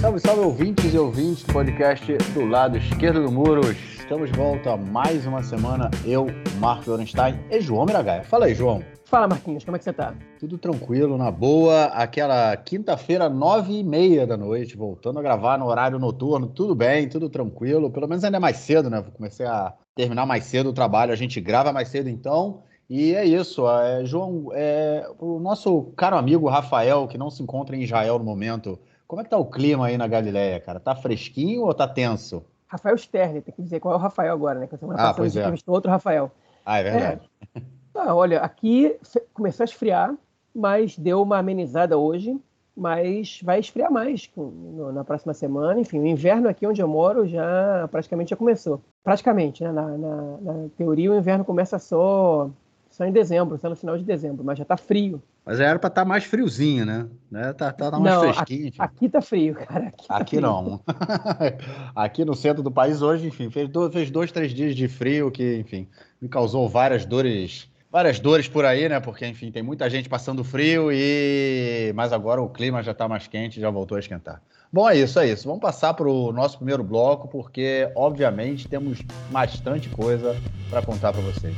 Salve, salve ouvintes e ouvintes do podcast do lado esquerdo do muro. Estamos de volta mais uma semana. Eu, Marco Lorenstein e João Miragaia. Fala aí, João. Fala, Marquinhos, como é que você tá? Tudo tranquilo, na boa. Aquela quinta-feira, nove e meia da noite, voltando a gravar no horário noturno. Tudo bem, tudo tranquilo. Pelo menos ainda é mais cedo, né? Comecei a terminar mais cedo o trabalho. A gente grava mais cedo, então. E é isso, é, João. É, o nosso caro amigo Rafael, que não se encontra em Israel no momento, como é que tá o clima aí na Galileia, cara? Tá fresquinho ou tá tenso? Rafael Stern, tem que dizer qual é o Rafael agora, né? Que semana Ah, passada é. entrevistou outro Rafael. Ah, é verdade. Ah, olha, aqui começou a esfriar, mas deu uma amenizada hoje, mas vai esfriar mais na próxima semana. Enfim, o inverno aqui onde eu moro já praticamente já começou. Praticamente, né? Na, na- na teoria, o inverno começa só, só em dezembro, só no final de dezembro, mas já tá frio. Mas era pra estar mais friozinho, né? né? Tá, tá, tá mais Não, fresquinho. enfim. Aqui tá frio, cara. Aqui, tá Aqui frio. não. Aqui no centro do país hoje, enfim, fez dois, fez dois, três dias de frio que, enfim, me causou várias dores, várias dores por aí, né? Porque, enfim, tem muita gente passando frio e, mas agora o clima já está mais quente, já voltou a esquentar. Bom, é isso, é isso. Vamos passar para o nosso primeiro bloco, porque, obviamente, temos bastante coisa para contar para vocês.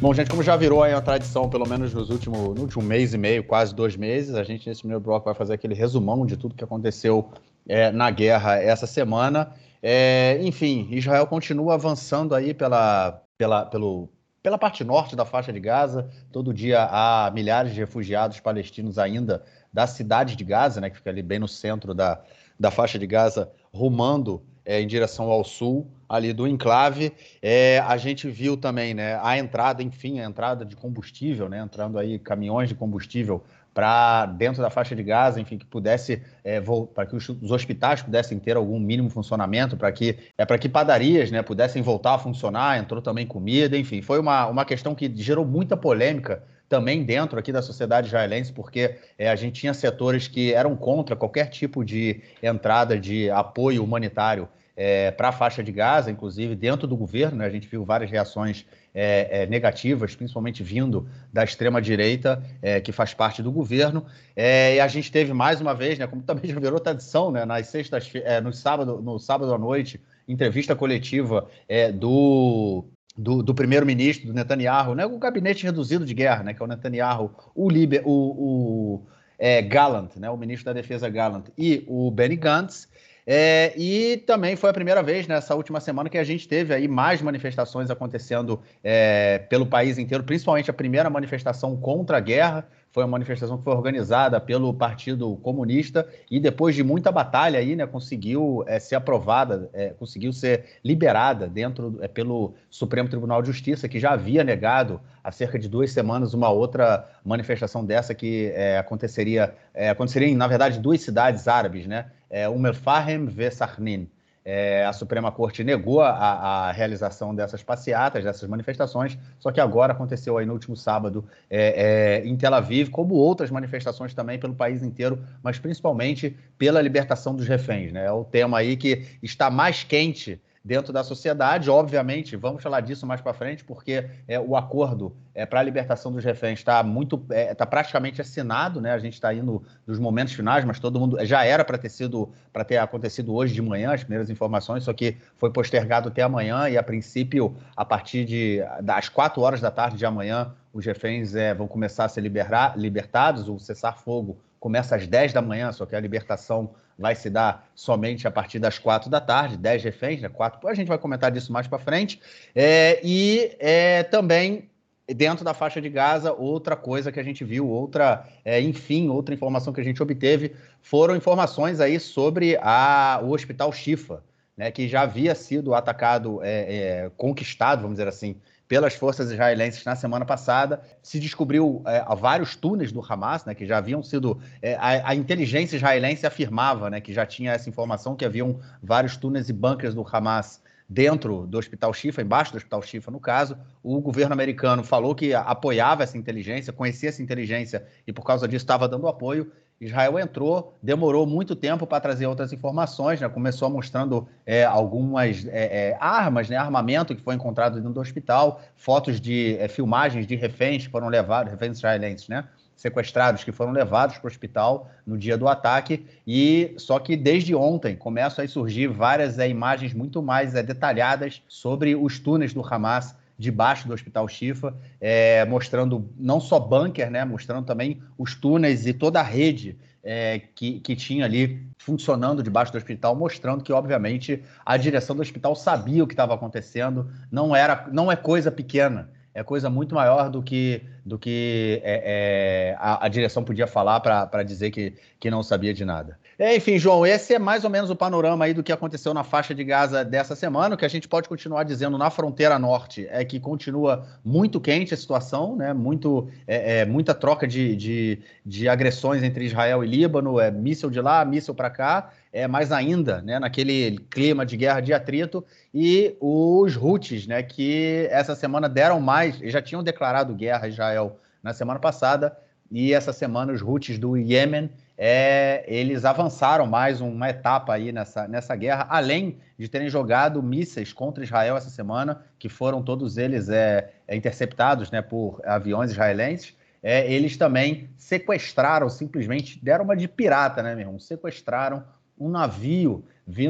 Bom, gente, como já virou aí uma tradição, pelo menos nos últimos, no último mês e meio, quase dois meses, a gente nesse primeiro bloco vai fazer aquele resumão de tudo que aconteceu é, na guerra essa semana. É, enfim, Israel continua avançando aí pela, pela, pelo, pela parte norte da faixa de Gaza. Todo dia há milhares de refugiados palestinos ainda da cidade de Gaza, né, que fica ali bem no centro da, da faixa de Gaza, rumando é, em direção ao sul, ali do enclave. É, a gente viu também né, a entrada, enfim, a entrada de combustível, né, entrando aí caminhões de combustível para dentro da faixa de Gaza, enfim, que pudesse é, para que os, os, hospitais pudessem ter algum mínimo funcionamento, para que é para que padarias, né, pudessem voltar a funcionar. Entrou também comida, enfim, foi uma, uma questão que gerou muita polêmica também dentro aqui da sociedade israelense, porque é, a gente tinha setores que eram contra qualquer tipo de entrada de apoio humanitário é, para a faixa de Gaza, inclusive dentro do governo, né, a gente viu várias reações é, é, negativas, principalmente vindo da extrema-direita, é, que faz parte do governo. É, e a gente teve mais uma vez, né, como também já virou tradição, né, nas sextas, é, no, sábado, no sábado à noite, entrevista coletiva do, do, do primeiro-ministro, do Netanyahu, né, o gabinete reduzido de guerra, né, que é o Netanyahu, o, Liber, o, o é, Gallant, né, o ministro da Defesa Gallant, e o Benny Gantz. É, e também foi a primeira vez nessa última semana que a gente teve aí mais manifestações acontecendo é, pelo país inteiro, principalmente a primeira manifestação contra a guerra. Foi uma manifestação que foi organizada pelo Partido Comunista e depois de muita batalha aí, né, conseguiu é, ser aprovada, conseguiu ser liberada dentro pelo Supremo Tribunal de Justiça, que já havia negado há cerca de duas semanas uma outra manifestação dessa que aconteceria, aconteceria em, na verdade, duas cidades árabes, né? É, el-Fahem ve Sarnin. É, a Suprema Corte negou a, a, realização dessas passeatas, dessas manifestações, só que agora aconteceu aí no último sábado é, é, em Tel Aviv, como outras manifestações também pelo país inteiro, mas principalmente pela libertação dos reféns. Né? É o tema aí que está mais quente dentro da sociedade. Obviamente, vamos falar disso mais para frente, porque é, o acordo é, para a libertação dos reféns está muito, está praticamente assinado, né? A gente está indo nos momentos finais, mas todo mundo já era para ter sido, para ter acontecido hoje de manhã as primeiras informações, só que foi postergado até amanhã e a princípio, a partir de das quatro horas da tarde de amanhã, os reféns é, vão começar a ser liberar, libertados, o cessar-fogo começa às 10 da manhã, só que a libertação vai se dar somente a partir das quatro da tarde, 10 reféns, né? Quatro, a gente vai comentar disso mais para frente. É, e é, também dentro da faixa de Gaza, outra coisa que a gente viu, outra, é, enfim, outra informação que a gente obteve, foram informações aí sobre a, o Hospital Shifa, né? Que já havia sido atacado, é, conquistado, vamos dizer assim, pelas forças israelenses na semana passada. Se descobriu é, vários túneis do Hamas, né, que já haviam sido. É, a, a, inteligência israelense afirmava né, que já tinha essa informação, que haviam vários túneis e bunkers do Hamas dentro do Hospital Shifa, embaixo do Hospital Shifa, no caso. O governo americano falou que apoiava essa inteligência, conhecia essa inteligência e, por causa disso, estava dando apoio. Israel entrou, demorou muito tempo para trazer outras informações, né? começou mostrando é, algumas é, é, armas, né? armamento que foi encontrado dentro do hospital, fotos de é, filmagens de reféns que foram levados, reféns israelenses, né? sequestrados que foram levados para o hospital no dia do ataque e só que desde ontem começam a surgir várias é, imagens muito mais é, detalhadas sobre os túneis do Hamas debaixo do Hospital Chifa, é, mostrando não só bunker, né, mostrando também os túneis e toda a rede é, que, que tinha ali funcionando debaixo do hospital, mostrando que, obviamente, a direção do hospital sabia o que estava acontecendo, não, era, não é coisa pequena, é coisa muito maior do que, do que é, é, a, a, direção podia falar para dizer que, que não sabia de nada. É, enfim, João, esse é mais ou menos o panorama aí do que aconteceu na faixa de Gaza dessa semana. O que a gente pode continuar dizendo na fronteira norte é que continua muito quente a situação, né? Muito, é, é muita troca de, de, de, agressões entre Israel e Líbano, é míssil de lá, míssil para cá, é mais ainda, né? Naquele clima de guerra de atrito e os Houthis, né? Que essa semana deram mais, já tinham declarado guerra a Israel na semana passada e essa semana os Houthis do Iêmen é, eles avançaram mais uma etapa aí nessa, nessa guerra, além de terem jogado mísseis contra Israel essa semana, que foram todos eles é, é interceptados né, por aviões israelenses. É, eles também sequestraram, simplesmente deram uma de pirata, né, meu irmão? Sequestraram um navio,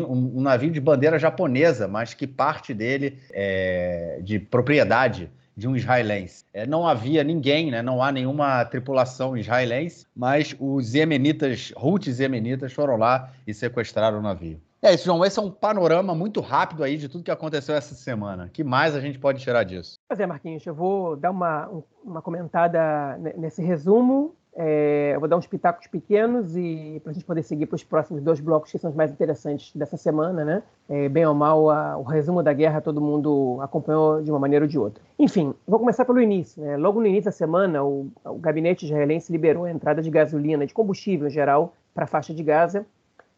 um navio de bandeira japonesa, mas que parte dele é de propriedade de um israelense. É, não havia ninguém, né, não há nenhuma tripulação israelense, mas os iemenitas, Houthis iemenitas, foram lá e sequestraram o navio. É isso, João. Esse é um panorama muito rápido aí de tudo que aconteceu essa semana. Que mais a gente pode tirar disso? Pois é, Marquinhos, eu vou dar uma, uma comentada nesse resumo é, eu vou dar uns pitacos pequenos e para a gente poder seguir para os próximos dois blocos que são os mais interessantes dessa semana, né? É, bem ou mal, a, o resumo da guerra todo mundo acompanhou de uma maneira ou de outra. Enfim, vou começar pelo início. Né? Logo no início da semana, o, o gabinete israelense liberou a entrada de gasolina, de combustível em geral, para a faixa de Gaza,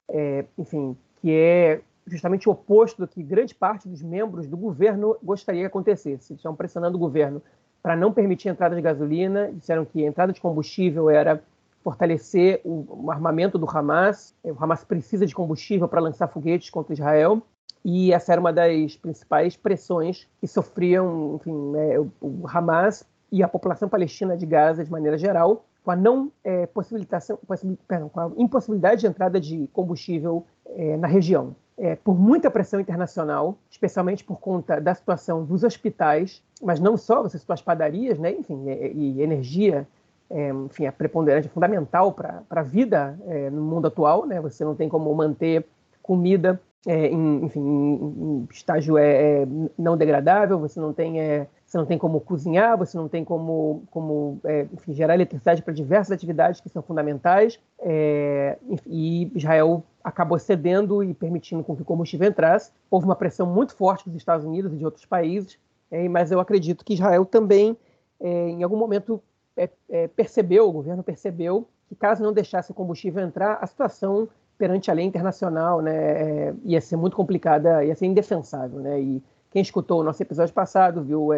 é, enfim, que é justamente o oposto do que grande parte dos membros do governo gostaria que acontecesse. Estão pressionando o governo para não permitir a entrada de gasolina, disseram que a entrada de combustível era fortalecer o, armamento do Hamas. O Hamas precisa de combustível para lançar foguetes contra Israel. E essa era uma das principais pressões que sofriam enfim, né, o, Hamas e a população palestina de Gaza de maneira geral, com a não é, possibilitação, possibil, perdão, com a impossibilidade de entrada de combustível é, na região é, por muita pressão internacional, especialmente por conta da situação dos hospitais, mas não só, você citou as padarias, né, enfim, e, e energia, é, enfim, é preponderante, é fundamental para a vida é, no mundo atual, né, você não tem como manter comida é, em, enfim, em, em estágio é, é, não degradável, você não tem é, você não tem como cozinhar, você não tem como, como enfim, gerar eletricidade para diversas atividades que são fundamentais. E Israel acabou cedendo e permitindo com que o combustível entrasse. Houve uma pressão muito forte dos Estados Unidos e de outros países, é, mas eu acredito que Israel também, é, em algum momento, é, percebeu, o governo percebeu, que caso não deixasse o combustível entrar, a situação perante a lei internacional né, ia ser muito complicada, ia ser indefensável. Né, e quem escutou o nosso episódio passado viu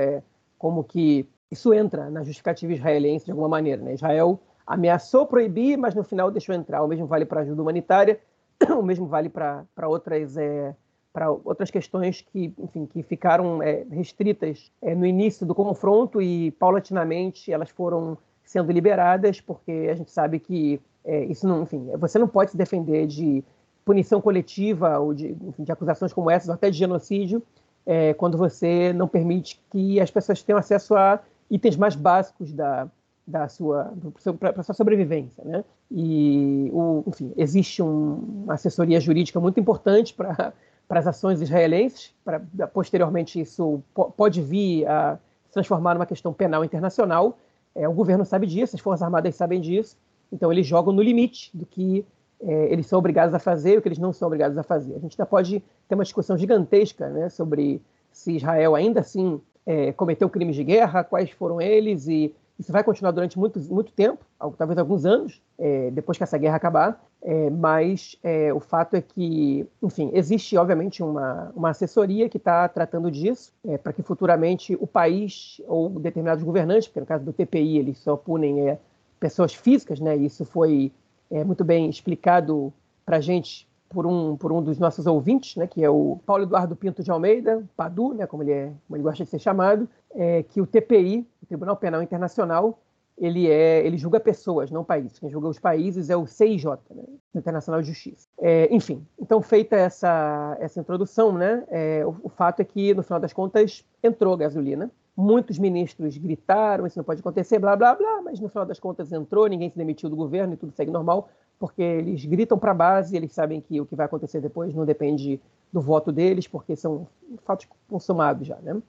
como que isso entra na justificativa israelense de alguma maneira. Né? Israel ameaçou proibir, mas no final deixou entrar. O mesmo vale para a ajuda humanitária, o mesmo vale para outras, é, para outras questões que, enfim, que ficaram é, restritas é, no início do confronto e, paulatinamente, elas foram sendo liberadas, porque a gente sabe que é, isso não, enfim, você não pode se defender de punição coletiva ou de, enfim, de acusações como essas, ou até de genocídio, é, quando você não permite que as pessoas tenham acesso a itens mais básicos da, da sua para sua sobrevivência, né? E o, enfim, existe um, uma assessoria jurídica muito importante para para as ações israelenses, para posteriormente isso pode vir a se transformar numa questão penal internacional. É, o governo sabe disso, as forças armadas sabem disso, então eles jogam no limite do que é, eles são obrigados a fazer e o que eles não são obrigados a fazer. A gente ainda pode ter uma discussão gigantesca né, sobre se Israel ainda assim é, cometeu crimes de guerra, quais foram eles, e isso vai continuar durante muito, muito tempo, talvez alguns anos, é, depois que essa guerra acabar. É, mas é, o fato é que, enfim, existe obviamente uma, uma assessoria que está tratando disso, é, para que futuramente o país ou determinados governantes, porque no caso do TPI eles só punem pessoas físicas, né? Isso foi é, muito bem explicado para a gente por um, por um dos nossos ouvintes, né, que é o Paulo Eduardo Pinto de Almeida, Padu, né, como, ele é, como ele gosta de ser chamado, é, que o TPI, o Tribunal Penal Internacional, ele, é, ele julga pessoas, não países. Quem julga os países é o CIJ, né, Internacional de Justiça. É, enfim, então feita essa, essa introdução, né, é, o, o fato é que, no final das contas, entrou gasolina, Muitos ministros gritaram, isso não pode acontecer, blá, blá, blá, mas no final das contas entrou, ninguém se demitiu do governo e tudo segue normal, porque eles gritam para a base, eles sabem que o que vai acontecer depois não depende do voto deles, porque são fatos consumados já. Né?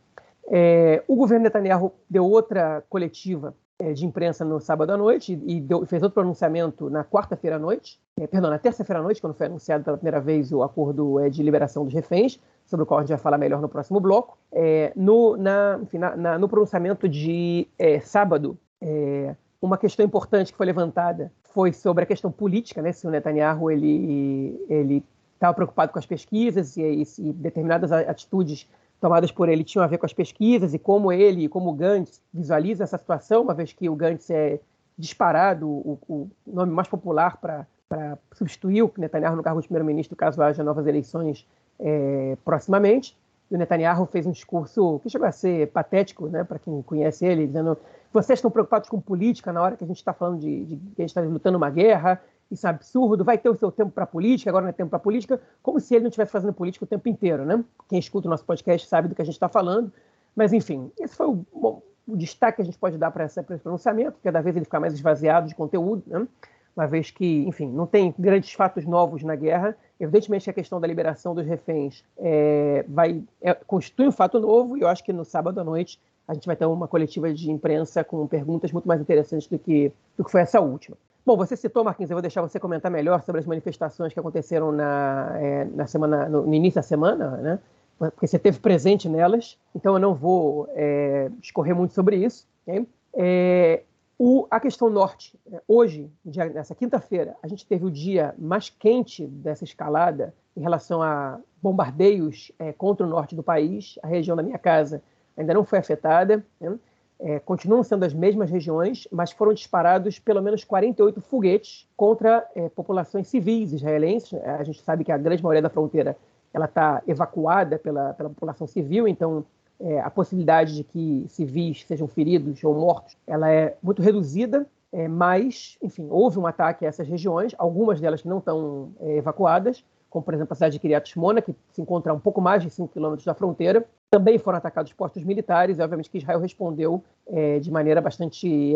É, o governo Netanyahu deu outra coletiva é, de imprensa no sábado à noite e deu, fez outro pronunciamento na quarta-feira à noite, é, perdão, na terça-feira à noite, quando foi anunciado pela primeira vez o acordo é, de liberação dos reféns, sobre o qual a gente vai falar melhor no próximo bloco. É, no, na, enfim, na, na, no pronunciamento de é, sábado, é, uma questão importante que foi levantada foi sobre a questão política, né? Se o Netanyahu ele ele estava preocupado com as pesquisas e, e, e determinadas atitudes tomadas por ele tinham a ver com as pesquisas e como ele, como o Gantz, visualiza essa situação, uma vez que o Gantz é disparado o, o nome mais popular para substituir o Netanyahu no cargo de primeiro-ministro, caso haja novas eleições é, proximamente. E o Netanyahu fez um discurso que chegou a ser patético, né, para quem conhece ele, dizendo: vocês estão preocupados com política na hora que a gente está falando de, de, que a gente está lutando uma guerra, isso é absurdo, vai ter o seu tempo para política, agora não é tempo para política, como se ele não estivesse fazendo política o tempo inteiro, né? Quem escuta o nosso podcast sabe do que a gente está falando, mas enfim, esse foi o, bom, o destaque que a gente pode dar para esse pronunciamento, cada vez ele fica mais esvaziado de conteúdo, né? Uma vez que, enfim, não tem grandes fatos novos na guerra. Evidentemente, a questão da liberação dos reféns é, vai é, constitui um fato novo, e eu acho que no sábado à noite a gente vai ter uma coletiva de imprensa com perguntas muito mais interessantes do que, do que foi essa última. Bom, você citou, Marquinhos, eu vou deixar você comentar melhor sobre as manifestações que aconteceram na, é, na semana, no, no, início da semana, né? Porque você esteve presente nelas, então eu não vou é, escorrer muito sobre isso. Okay? É, o, a questão norte, é, hoje, dia, nessa quinta-feira, a gente teve o dia mais quente dessa escalada em relação a bombardeios é, contra o norte do país. A região da minha casa ainda não foi afetada. Né? é, continuam sendo as mesmas regiões, mas foram disparados pelo menos 48 foguetes contra é, populações civis israelenses. A gente sabe que a grande maioria da fronteira ela está evacuada pela, pela população civil, então é, a possibilidade de que civis sejam feridos ou mortos ela é muito reduzida. É, mas, enfim, houve um ataque a essas regiões, algumas delas que não estão é, evacuadas, como por exemplo a cidade de Kiryat Shmona, que se encontra a um pouco mais de 5 quilômetros da fronteira, também foram atacados postos militares, e obviamente que Israel respondeu é, de maneira bastante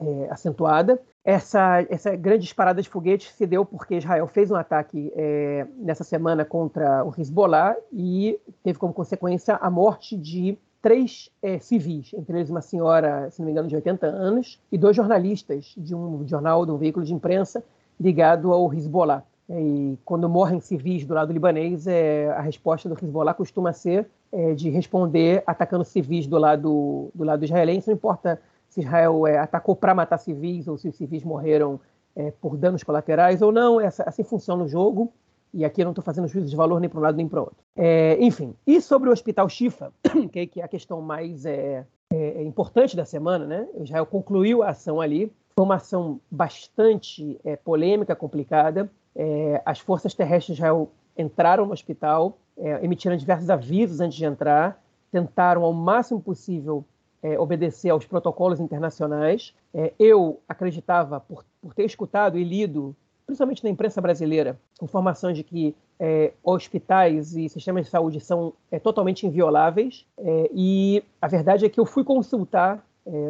é, é, é, acentuada. Essa, essa grande disparada de foguetes se deu porque Israel fez um ataque é, nessa semana contra o Hezbollah e teve como consequência a morte de três é, civis, entre eles uma senhora, se não me engano, de 80 anos, e dois jornalistas de um jornal, de um veículo de imprensa ligado ao Hezbollah. E quando morrem civis do lado libanês, é, a resposta do Hezbollah costuma ser é, de responder atacando civis do lado, do lado israelense, não importa se Israel é, atacou para matar civis ou se os civis morreram é, por danos colaterais ou não, essa, assim funciona o jogo, e aqui eu não estou fazendo juízo de valor nem para um lado nem para o outro. É, enfim, e sobre o Hospital Shifa, que é a questão mais é, é, importante da semana, né? Israel concluiu a ação ali, foi uma ação bastante polêmica, complicada, é, as forças terrestres de Israel entraram no hospital, é, emitiram diversos avisos antes de entrar, tentaram ao máximo possível é, obedecer aos protocolos internacionais. É, eu acreditava, por, por ter escutado e lido, principalmente na imprensa brasileira, informações de que é, hospitais e sistemas de saúde são é, totalmente invioláveis. e a verdade é que eu fui consultar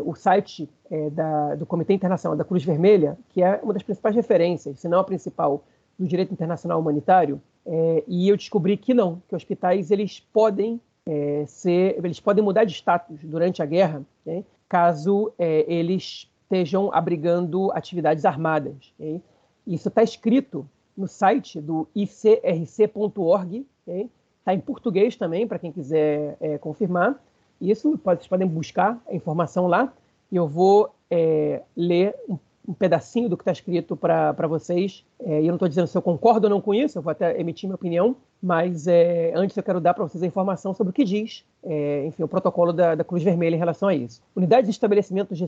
o site da, do Comitê Internacional da Cruz Vermelha, que é uma das principais referências, se não a principal, do direito internacional humanitário, é, e eu descobri que não, que hospitais eles podem é, ser, eles podem mudar de status durante a guerra, né, caso é, eles estejam abrigando atividades armadas. Okay? Isso está escrito no site do icrc.org, está okay? em português também, para quem quiser é, confirmar. Isso pode, vocês podem buscar a informação lá, e eu vou é, ler um um pedacinho do que está escrito para vocês. É, e eu não estou dizendo se eu concordo ou não com isso, eu vou até emitir minha opinião, mas é, antes eu quero dar para vocês a informação sobre o que diz, é, enfim, o protocolo da, da, Cruz Vermelha em relação a isso. Unidades de estabelecimentos de,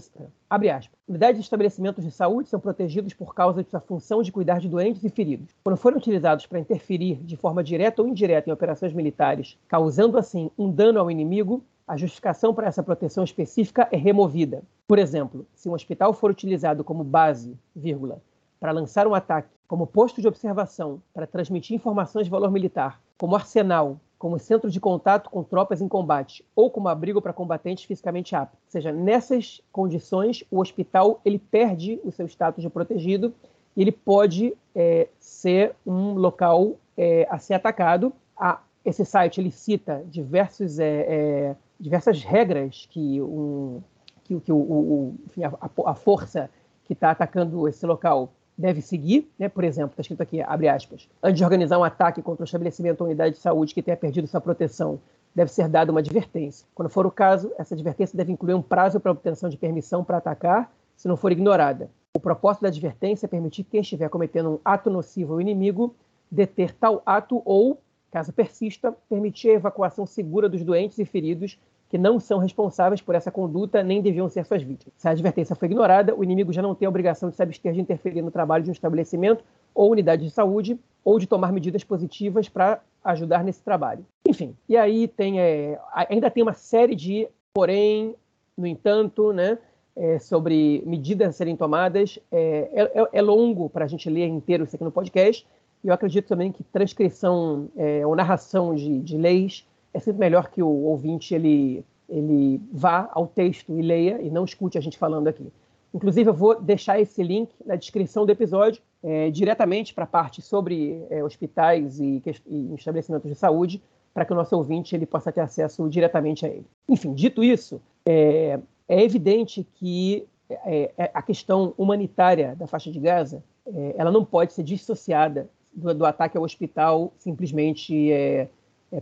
abre aspas, unidades de estabelecimentos de saúde são protegidos por causa de sua função de cuidar de doentes e feridos. Quando forem utilizados para interferir de forma direta ou indireta em operações militares, causando assim um dano ao inimigo, a justificação para essa proteção específica é removida. Por exemplo, se um hospital for utilizado como base, vírgula, para lançar um ataque, como posto de observação para transmitir informações de valor militar, como arsenal, como centro de contato com tropas em combate ou como abrigo para combatentes fisicamente aptos. Ou seja, nessas condições, o hospital ele perde o seu status de protegido e ele pode é, ser um local é, a ser atacado. A, esse site ele cita diversos, é, é diversas regras que, um, que, que o, o, enfim, a, a força que está atacando esse local deve seguir, né? por exemplo, está escrito aqui, abre aspas, antes de organizar um ataque contra o estabelecimento ou unidade de saúde que tenha perdido sua proteção, deve ser dada uma advertência. Quando for o caso, essa advertência deve incluir um prazo para obtenção de permissão para atacar, se não for ignorada. O propósito da advertência é permitir que quem estiver cometendo um ato nocivo ao inimigo deter tal ato ou, caso persista, permitir a evacuação segura dos doentes e feridos que não são responsáveis por essa conduta nem deviam ser suas vítimas. Se a advertência foi ignorada, o inimigo já não tem a obrigação de se abster de interferir no trabalho de um estabelecimento ou unidade de saúde ou de tomar medidas positivas para ajudar nesse trabalho. Enfim, e aí tem é, ainda tem uma série de porém, no entanto, né, é, sobre medidas a serem tomadas. É, é, é longo para a gente ler inteiro isso aqui no podcast. E eu acredito também que transcrição é, ou narração de, de leis é sempre melhor que o ouvinte ele, ele vá ao texto e leia e não escute a gente falando aqui. Inclusive, eu vou deixar esse link na descrição do episódio, é, diretamente para a parte sobre é, hospitais e, e, estabelecimentos de saúde, para que o nosso ouvinte ele possa ter acesso diretamente a ele. Enfim, dito isso, é, é evidente que é, é, a questão humanitária da faixa de Gaza é, ela não pode ser dissociada do, do ataque ao hospital simplesmente é,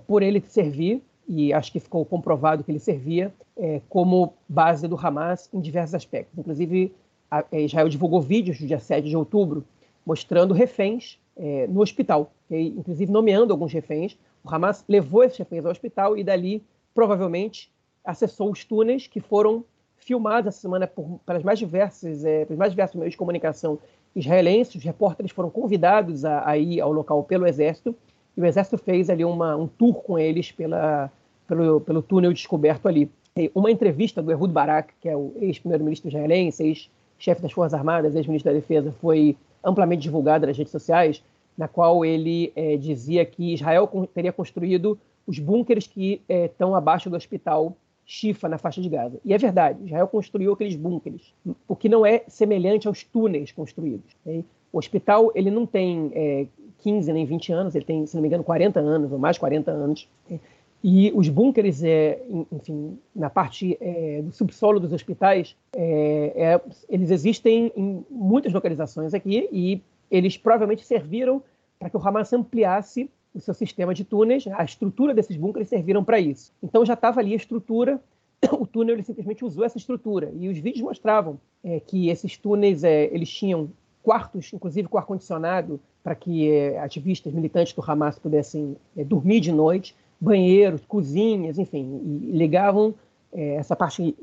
por ele servir, e acho que ficou comprovado que ele servia, é, como base do Hamas em diversos aspectos. Inclusive, a, é, Israel divulgou vídeos do dia 7 de outubro mostrando reféns é, no hospital, e, inclusive nomeando alguns reféns. O Hamas levou esses reféns ao hospital e dali, provavelmente, acessou os túneis que foram filmados essa semana por, pelas mais diversas, é, pelos mais diversos meios de comunicação israelenses. Os repórteres foram convidados a, a ir ao local pelo exército e o exército fez ali uma, um tour com eles pela, pelo, pelo túnel descoberto ali. E uma entrevista do Ehud Barak, que é o ex-primeiro-ministro israelense, ex-chefe das Forças Armadas, ex-ministro da Defesa, foi amplamente divulgada nas redes sociais, na qual ele é, dizia que Israel teria construído os búnkeres que é, estão abaixo do hospital Shifa, na faixa de Gaza. E é verdade, Israel construiu aqueles búnkeres, o que não é semelhante aos túneis construídos. Okay? O hospital ele não tem é, 15 nem 20 anos, ele tem, se não me engano, 40 anos ou mais 40 anos. E os bunkers, é, enfim, na parte é, do subsolo dos hospitais, é, é, eles existem em muitas localizações aqui e eles provavelmente serviram para que o Hamas ampliasse o seu sistema de túneis. A estrutura desses bunkers serviram para isso. Então já estava ali a estrutura. O túnel ele simplesmente usou essa estrutura e os vídeos mostravam é, que esses túneis é, eles tinham quartos, inclusive com ar condicionado, para que é, ativistas militantes do Hamas pudessem é, dormir de noite, banheiros, cozinhas, enfim, e ligavam é, essa parte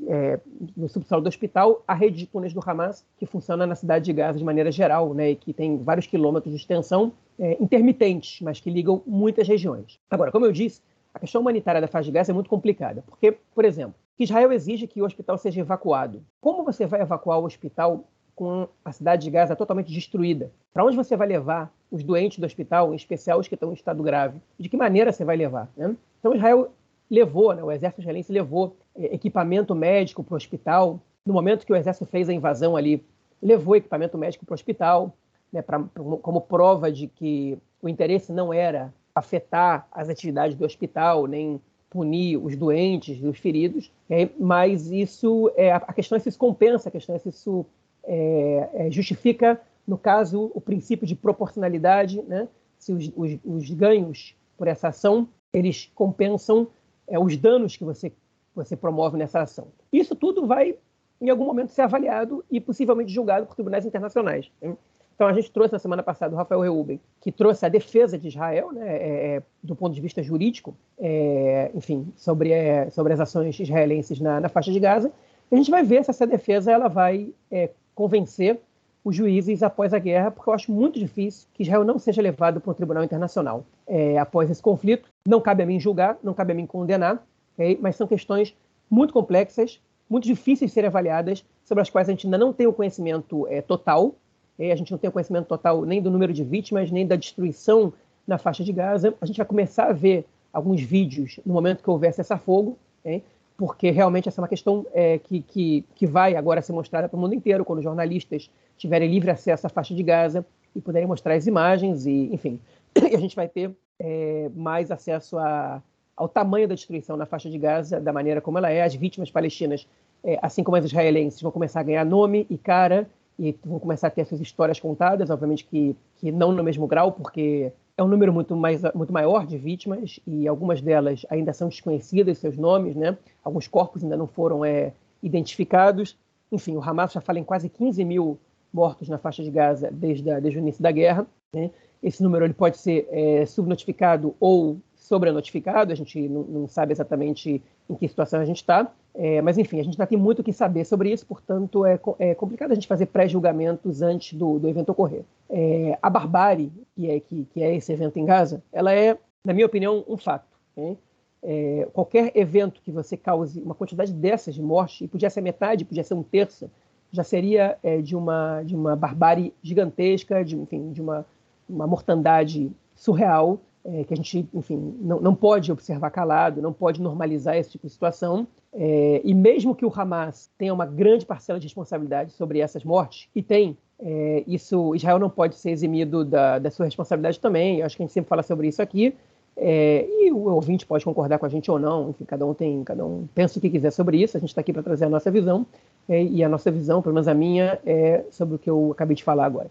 no subsolo do hospital à rede de túneis do Hamas, que funciona na cidade de Gaza de maneira geral, né, e que tem vários quilômetros de extensão intermitentes, mas que ligam muitas regiões. Agora, como eu disse, a questão humanitária da faixa de Gaza é muito complicada, porque, por exemplo, Israel exige que o hospital seja evacuado. Como você vai evacuar o hospital com a cidade de Gaza totalmente destruída. Para onde você vai levar os doentes do hospital, em especial os que estão em estado grave? De que maneira você vai levar? Né? Então Israel levou, né, o exército israelense levou é, equipamento médico para o hospital. No momento que o exército fez a invasão ali, levou equipamento médico para o hospital, né, pra, como prova de que o interesse não era afetar as atividades do hospital, nem punir os doentes, os feridos, é, mas isso é a questão é se isso compensa, a questão é se isso é, justifica, no caso, o princípio de proporcionalidade, né? se os, os, os ganhos por essa ação eles compensam é, os danos que você, você promove nessa ação. Isso tudo vai em algum momento ser avaliado e possivelmente julgado por tribunais internacionais. Né? Então, a gente trouxe na semana passada o Rafael Reuben, que trouxe a defesa de Israel, né, é, é, do ponto de vista jurídico, é, enfim, sobre, é, sobre as ações israelenses na, na, faixa de Gaza. E a gente vai ver se essa defesa ela vai é, convencer os juízes após a guerra, porque eu acho muito difícil que Israel não seja levado para um tribunal internacional é, após esse conflito. Não cabe a mim julgar, não cabe a mim condenar, okay? mas são questões muito complexas, muito difíceis de serem avaliadas, sobre as quais a gente ainda não tem o conhecimento total, a gente não tem o conhecimento total nem do número de vítimas, nem da destruição na faixa de Gaza. A gente vai começar a ver alguns vídeos no momento que houver cessar-fogo, porque realmente essa é uma questão é, que, que, que vai agora ser mostrada para o mundo inteiro, quando jornalistas tiverem livre acesso à faixa de Gaza e puderem mostrar as imagens, e enfim, e a gente vai ter é, mais acesso a, ao tamanho da destruição na faixa de Gaza, da maneira como ela é. As vítimas palestinas, é, assim como as israelenses, vão começar a ganhar nome e cara e vão começar a ter suas histórias contadas, obviamente que, que não no mesmo grau, porque é um número muito, mais, muito maior de vítimas e algumas delas ainda são desconhecidas, seus nomes, né? Alguns corpos ainda não foram é, identificados. Enfim, o Hamas já fala em quase 15 mil mortos na faixa de Gaza desde, a, desde o início da guerra. Né? Esse número ele pode ser é, subnotificado ou sobrenotificado, a gente não, não sabe exatamente em que situação a gente está. É, mas, enfim, a gente ainda tem muito o que saber sobre isso, portanto, é, é complicado a gente fazer pré-julgamentos antes do, do, evento ocorrer. É, a barbárie, que é, que, que, é esse evento em Gaza, ela é, na minha opinião, um fato. Né? É, qualquer evento que você cause uma quantidade dessas de morte, e podia ser metade, podia ser um terço, já seria é, de, uma, de uma barbárie gigantesca, de, enfim, de uma, uma mortandade surreal, é, que a gente, enfim, não, não pode observar calado, não pode normalizar esse tipo de situação. É, e mesmo que o Hamas tenha uma grande parcela de responsabilidade sobre essas mortes, e tem, é, isso Israel não pode ser eximido da, da sua responsabilidade também. Acho que a gente sempre fala sobre isso aqui. É, e o ouvinte pode concordar com a gente ou não, enfim, cada um tem, cada um pensa o que quiser sobre isso. A gente está aqui para trazer a nossa visão é, e a nossa visão, pelo menos a minha, é sobre o que eu acabei de falar agora.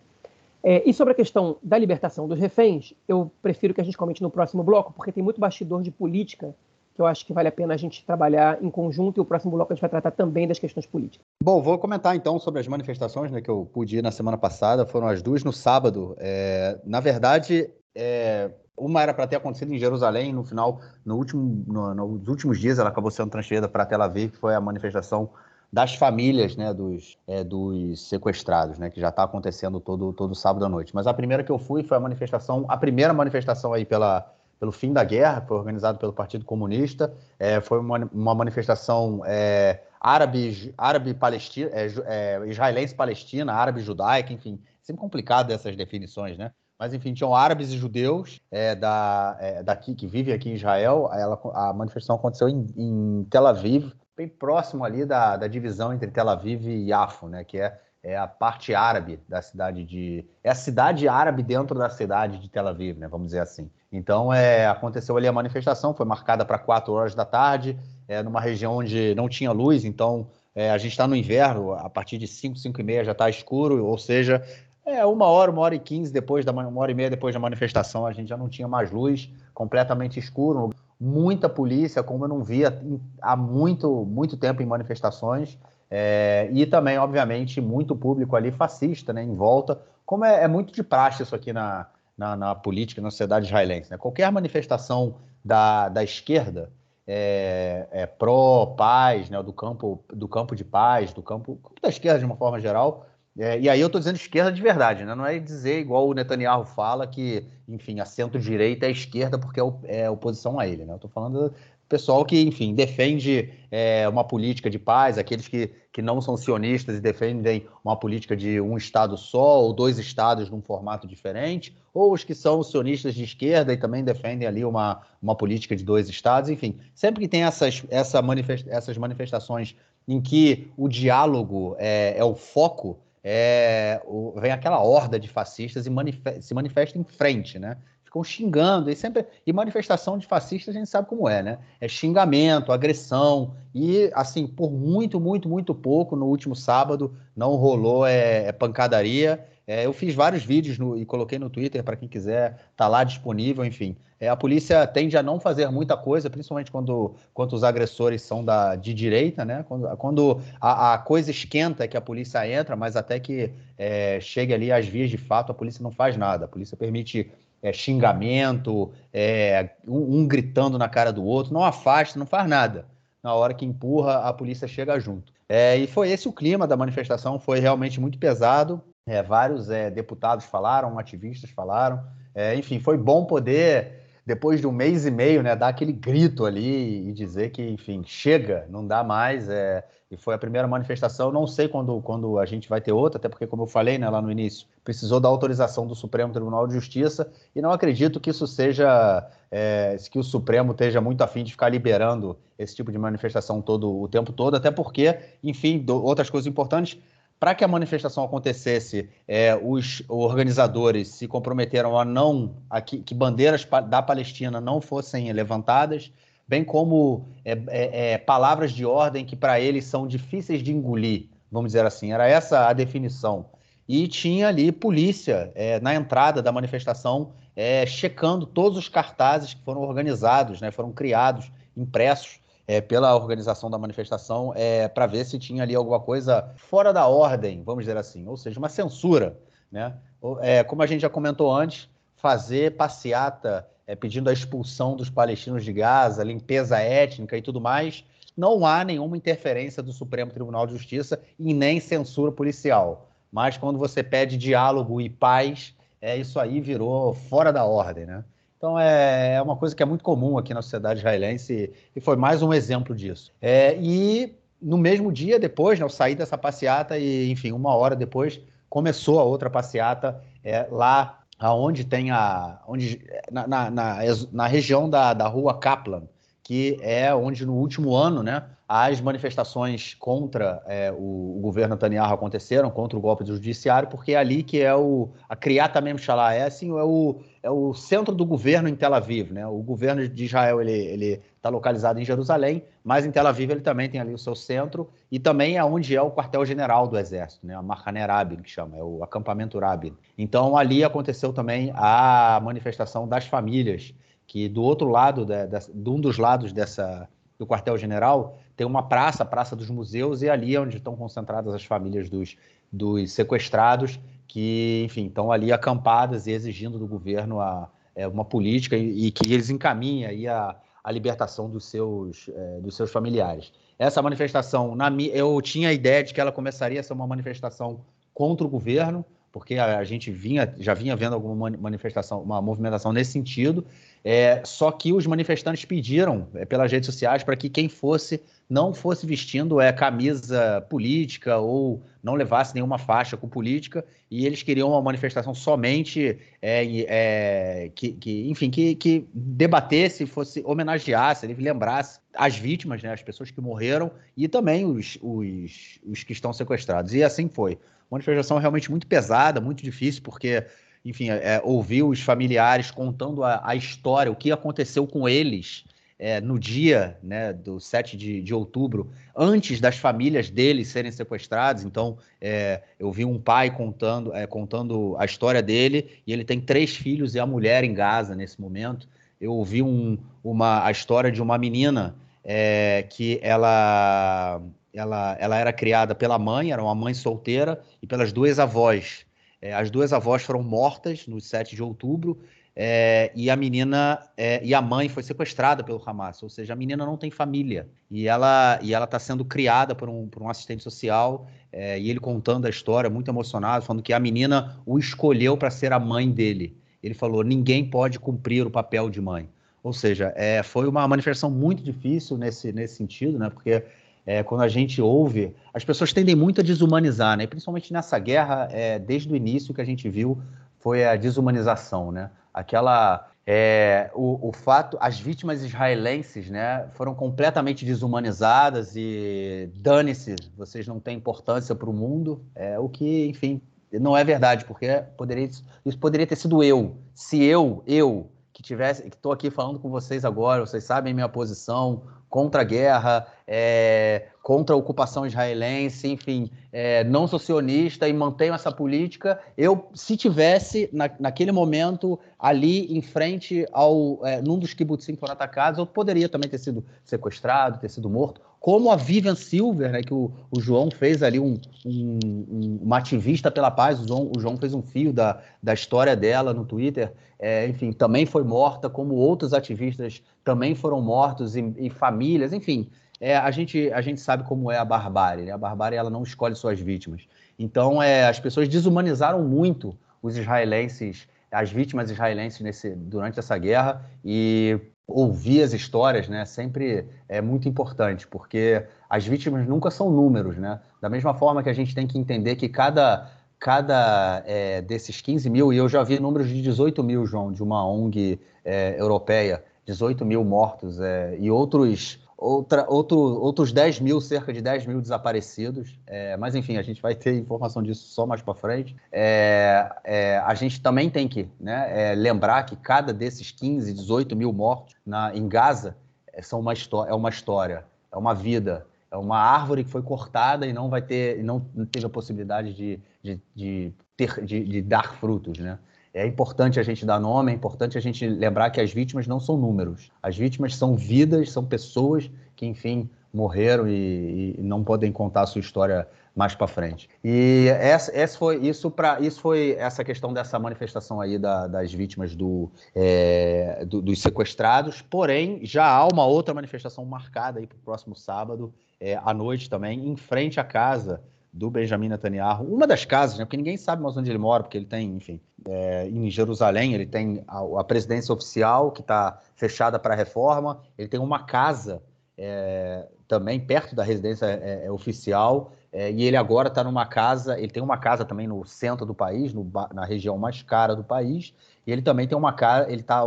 É, e sobre a questão da libertação dos reféns, eu prefiro que a gente comente no próximo bloco, porque tem muito bastidor de política que eu acho que vale a pena a gente trabalhar em conjunto e o próximo bloco a gente vai tratar também das questões políticas. Bom, vou comentar então sobre as manifestações né, que eu pude ir na semana passada, foram as duas no sábado. É, na verdade, é, uma era para ter acontecido em Jerusalém, no final, no último, no, nos últimos dias ela acabou sendo transferida para Tel Aviv, que foi a manifestação das famílias né, dos, é, dos sequestrados, né, que já está acontecendo todo, todo sábado à noite. Mas a primeira que eu fui foi a manifestação, a primeira manifestação aí pela, pelo fim da guerra, foi organizada pelo Partido Comunista, é, foi uma, uma manifestação é, árabe, árabe palestina, é, é, israelense-palestina, árabe-judaica, enfim, sempre complicado essas definições, né? Mas, enfim, tinham árabes e judeus é, da, é, daqui, que vivem aqui em Israel. Ela, a manifestação aconteceu em, em Tel Aviv, bem próximo ali da, da divisão entre Tel Aviv e Yafo, né, que é, é a parte árabe da cidade de... É a cidade árabe dentro da cidade de Tel Aviv, né, vamos dizer assim. Então, é, aconteceu ali a manifestação, foi marcada para 4 horas da tarde, é, numa região onde não tinha luz, então é, a gente está no inverno, a partir de 5, 5 e meia já está escuro, ou seja, é, uma hora, uma hora e quinze depois da uma hora e meia depois da manifestação, a gente já não tinha mais luz, completamente escuro muita polícia, como eu não via há muito, muito tempo em manifestações, é, e também, obviamente, muito público ali fascista né, em volta, como é, é muito de praxe isso aqui na, na, na, política, na sociedade israelense. Né? Qualquer manifestação da, da esquerda, é, é pró-paz, né, do, campo, do campo de paz, do campo da esquerda de uma forma geral, é, e aí eu estou dizendo esquerda de verdade, né? não é dizer igual o Netanyahu fala que, enfim, a centro-direita é esquerda porque é, é oposição a ele. Né? Eu estou falando do pessoal que, enfim, defende é, uma política de paz, aqueles que, que não são sionistas e defendem uma política de um Estado só ou dois Estados num formato diferente, ou os que são sionistas de esquerda e também defendem ali uma, uma política de dois Estados, enfim. Sempre que tem essas, essa manifest, essas manifestações em que o diálogo é, é o foco, é, o, vem aquela horda de fascistas e se manifesta em frente, né? Ficam xingando, e sempre. E manifestação de fascistas a gente sabe como é, né? É xingamento, agressão, e assim, por muito, muito, muito pouco, no último sábado, não rolou é, é pancadaria. É, eu fiz vários vídeos no, e coloquei no Twitter para quem quiser, tá lá disponível, enfim. É, a polícia tende a não fazer muita coisa, principalmente quando, quando os agressores são da, de direita, né? Quando, quando a, a coisa esquenta é que a polícia entra, mas até que é, chegue ali às vias de fato, a polícia não faz nada. A polícia permite é, xingamento, é, um, um, gritando na cara do outro, não afasta, não faz nada. Na hora que empurra, a polícia chega junto. É, e foi esse o clima da manifestação, foi realmente muito pesado. É, vários é, deputados falaram, ativistas falaram. É, enfim, foi bom poder, depois de um mês e meio, né, dar aquele grito ali e dizer que, enfim, chega, não dá mais. É, e foi a primeira manifestação. Não sei quando, quando a gente vai ter outra, até porque, como eu falei né, lá no início, precisou da autorização do Supremo Tribunal de Justiça. E não acredito que isso seja. É, que o Supremo esteja muito afim de ficar liberando esse tipo de manifestação todo o tempo todo, até porque, enfim, do, outras coisas importantes para que a manifestação acontecesse, é, os organizadores se comprometeram a não a que, que, bandeiras da Palestina não fossem levantadas, bem como é, é, é palavras de ordem que para eles são difíceis de engolir, vamos dizer assim. Era essa a definição. E tinha ali polícia é, na entrada da manifestação, é, checando todos os cartazes que foram organizados, né, foram criados, impressos é, pela organização da manifestação é, para ver se tinha ali alguma coisa fora da ordem, vamos dizer assim, ou seja, uma censura. Né? É, como a gente já comentou antes, fazer passeata é, pedindo a expulsão dos palestinos de Gaza, limpeza étnica e tudo mais, não há nenhuma interferência do Supremo Tribunal de Justiça e nem censura policial. Mas quando você pede diálogo e paz, é, isso aí virou fora da ordem, né? Então é, é uma coisa que é muito comum aqui na sociedade israelense e foi mais um exemplo disso. É, e no mesmo dia depois, né, eu saí dessa passeata e, enfim, uma hora depois começou a outra passeata é, lá aonde tem a, onde, na, na, na, na região da, da rua Kaplan, que é onde no último ano, né, as manifestações contra é, o, o, governo Netanyahu aconteceram, contra o golpe do judiciário, porque é ali que é o, a Criata Memshalá, é assim, é o, é o centro do governo em Tel Aviv, né? O governo de Israel ele está localizado em Jerusalém, mas em Tel Aviv ele também tem ali o seu centro e também é onde é o quartel-general do exército, né? A Marcané Rabin, que chama, é o acampamento Rabin. Então ali aconteceu também a manifestação das famílias que do outro lado, de, de, de um dos lados dessa do quartel-general tem uma praça, a Praça dos Museus, e ali é onde estão concentradas as famílias dos, dos sequestrados que, enfim, estão ali acampadas e exigindo do governo a, é, uma política e, e, que eles encaminhem aí a, a libertação dos seus, é, dos seus familiares. Essa manifestação, na, eu tinha a ideia de que ela começaria a ser uma manifestação contra o governo, porque a, a gente vinha, já vinha vendo alguma manifestação, uma movimentação nesse sentido, é, só que os manifestantes pediram é, pelas redes sociais para que quem fosse não fosse vestindo é, camisa política ou não levasse nenhuma faixa com política, e eles queriam uma manifestação somente é, é, que, que, enfim, que, que debatesse, fosse homenageasse, lembrasse as vítimas, né, as pessoas que morreram e também os, os, os que estão sequestrados. E assim foi. Uma manifestação realmente muito pesada, muito difícil, porque enfim, é, ouvir os familiares contando a, a, história, o que aconteceu com eles é, no dia né, do 7 de, de, outubro, antes das famílias deles serem sequestrados. Então, é, eu vi um pai contando, é, contando a história dele, e ele tem três filhos e a mulher em Gaza nesse momento. Eu ouvi um, uma, a história de uma menina é, que ela, ela, ela era criada pela mãe, era uma mãe solteira, e pelas duas avós. É, as duas avós foram mortas no 7 de outubro é, e a menina é, e a mãe foi sequestrada pelo Hamas, ou seja, a menina não tem família e ela e ela está sendo criada por um, por um assistente social é, e ele contando a história muito emocionado, falando que a menina o escolheu para ser a mãe dele. Ele falou: ninguém pode cumprir o papel de mãe. Ou seja, é, foi uma manifestação muito difícil nesse, nesse sentido, né? Porque é, quando a gente ouve, as pessoas tendem muito a desumanizar, né? principalmente nessa guerra, é, desde o início que a gente viu foi a desumanização, né? Aquela é, o, o, fato, as vítimas israelenses, né, foram completamente desumanizadas e dane-se, vocês não têm importância para o mundo, é o que, enfim, não é verdade, porque poderia, isso poderia ter sido eu, se eu, eu que tivesse, que estou aqui falando com vocês agora, vocês sabem minha posição, contra a guerra, é, contra a ocupação israelense, enfim, é, não sou sionista e mantenho essa política. Eu, se tivesse, na, naquele momento, ali em frente ao é, num dos kibbutzim que foram atacados, eu poderia também ter sido sequestrado, ter sido morto, como a Vivian Silver, né, que o, o João fez ali um, um, um, uma ativista pela paz, o João, o João fez um fio da, da história dela no Twitter, é, enfim, também foi morta, como outros ativistas também foram mortos, e, e famílias, enfim, é, a, gente, a gente sabe como é a barbárie, né? a barbárie ela não escolhe suas vítimas. Então, é, as pessoas desumanizaram muito os israelenses, as vítimas israelenses nesse, durante essa guerra, e ouvir as histórias, né, sempre é muito importante, porque as vítimas nunca são números, né? Da mesma forma que a gente tem que entender que cada, cada é, desses 15 mil, e eu já vi números de 18 mil, João, de uma ONG é, europeia, 18 mil mortos, é, e outros outra, outro, outros 10 mil, cerca de 10 mil desaparecidos. É, mas, enfim, a gente vai ter informação disso só mais para frente. É, é, a gente também tem que né, é, lembrar que cada desses 15, 18 mil mortos na, em Gaza é, são uma é uma história, é uma vida. É uma árvore que foi cortada e não vai ter, não teve a possibilidade de, de, de ter, de, de dar frutos, né? É importante a gente dar nome, é importante a gente lembrar que as vítimas não são números. As vítimas são vidas, são pessoas que, enfim, morreram e, e não podem contar a sua história mais para frente. E essa, essa foi isso para isso foi essa questão dessa manifestação aí da, das vítimas do, é, do, dos sequestrados. Porém, já há uma outra manifestação marcada aí para o próximo sábado é, à noite também, em frente à casa do Benjamin Netanyahu, uma das casas, né, porque ninguém sabe mais onde ele mora, porque ele tem, enfim, é, em Jerusalém, ele tem a, a presidência oficial que está fechada para reforma, ele tem uma casa é, também perto da residência é, é oficial, é, e ele agora está numa casa, ele tem uma casa também no centro do país, no, na região mais cara do país, e ele também tem uma casa, ele está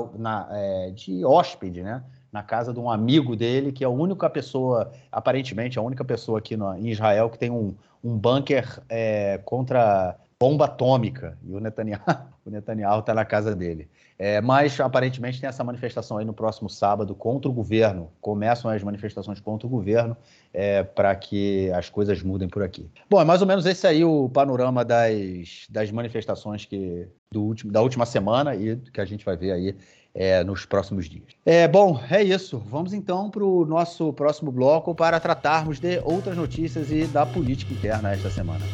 é, de hóspede, né? Na casa de um amigo dele, que é a única pessoa, aparentemente, a única pessoa aqui no, em Israel que tem um, um bunker é, contra bomba atômica. E o Netanyahu está na casa dele. É, mas aparentemente tem essa manifestação aí no próximo sábado contra o governo. Começam as manifestações contra o governo é, para que as coisas mudem por aqui. Bom, é mais ou menos esse aí o panorama das, das manifestações que, do último, da última semana e que a gente vai ver aí é, nos próximos dias. É, bom, é isso. Vamos então para o nosso próximo bloco para tratarmos de outras notícias e da política interna esta semana.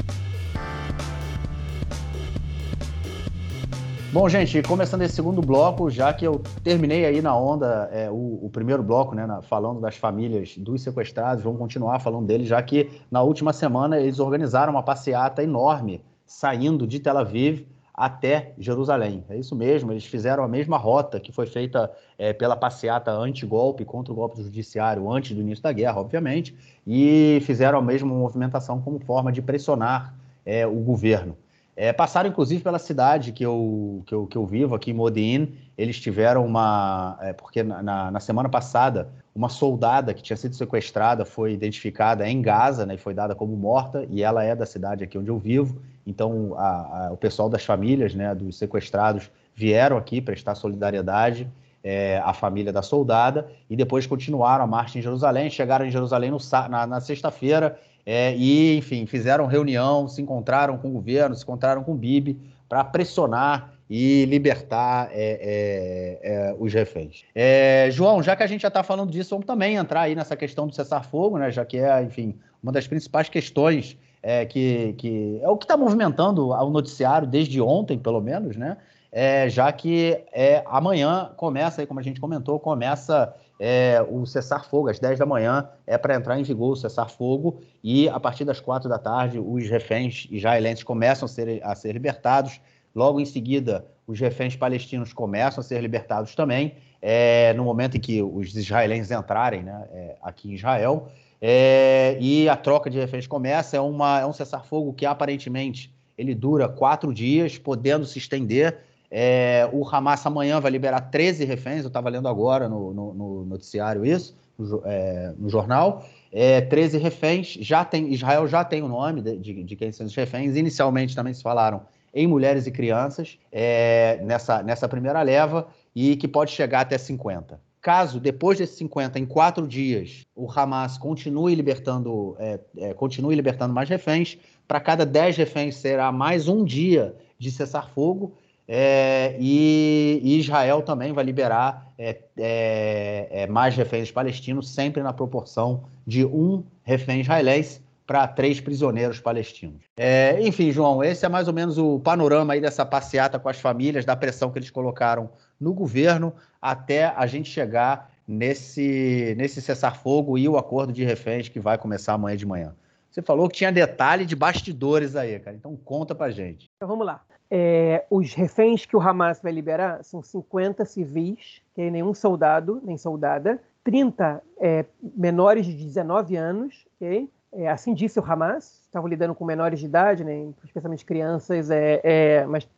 Bom, gente, começando esse segundo bloco, já que eu terminei aí na onda é, o, o, primeiro bloco, né, na, falando das famílias dos sequestrados, vamos continuar falando deles, já que na última semana eles organizaram uma passeata enorme saindo de Tel Aviv até Jerusalém. É isso mesmo, eles fizeram a mesma rota que foi feita é, pela passeata anti-golpe contra o golpe do judiciário antes do início da guerra, obviamente, e fizeram a mesma movimentação como forma de pressionar é, o governo. É, passaram, inclusive, pela cidade que eu, que eu, que eu vivo, aqui em Modin. Eles tiveram uma. É, porque na, na, semana passada, uma soldada que tinha sido sequestrada foi identificada em Gaza né, e foi dada como morta, e ela é da cidade aqui onde eu vivo. Então, a, a, o pessoal das famílias né, dos sequestrados vieram aqui prestar solidariedade é, à família da soldada e depois continuaram a marcha em Jerusalém. Chegaram em Jerusalém no, na, na sexta-feira é, e, enfim, fizeram reunião, se encontraram com o governo, se encontraram com o Bibi para pressionar e libertar é, é, é, os reféns. É, João, já que a gente já está falando disso, vamos também entrar aí nessa questão do cessar-fogo, né, já que é, enfim, uma das principais questões é, que, que, é o que está movimentando o noticiário desde ontem, pelo menos, né? É, já que é, amanhã começa, aí, como a gente comentou, começa é, o cessar-fogo, às 10 da manhã, é para entrar em vigor o cessar-fogo, e a partir das 4 da tarde, os reféns israelenses começam a ser, a ser libertados. Logo em seguida, os reféns palestinos começam a ser libertados também, é, no momento em que os israelenses entrarem né, é, aqui em Israel. É, e a troca de reféns começa. É, uma, é um cessar-fogo que aparentemente ele dura quatro dias, podendo se estender é, o Hamas amanhã vai liberar 13 reféns, eu estava lendo agora no, no, no noticiário isso, no, é, no jornal. É, 13 reféns, já tem, Israel já tem o nome de, de, de, quem são os reféns. Inicialmente também se falaram em mulheres e crianças é, nessa, nessa primeira leva, e que pode chegar até 50. Caso, depois desses 50, em quatro dias, o Hamas continue libertando, é, é, continue libertando mais reféns, para cada 10 reféns será mais um dia de cessar-fogo, é, e, e, Israel também vai liberar é, é, é mais reféns palestinos, sempre na proporção de um refém israelense para três prisioneiros palestinos. É, enfim, João, esse é mais ou menos o panorama aí dessa passeata com as famílias, da pressão que eles colocaram no governo, até a gente chegar nesse, nesse cessar-fogo e o acordo de reféns que vai começar amanhã de manhã. Você falou que tinha detalhe de bastidores aí, cara. Então conta pra gente. Então vamos lá. É, os reféns que o Hamas vai liberar são 50 civis, que é nenhum soldado nem soldada, 30 é, menores de 19 anos, ok? É, assim disse o Hamas, estavam lidando com menores de idade, né, especialmente crianças, é, é, mas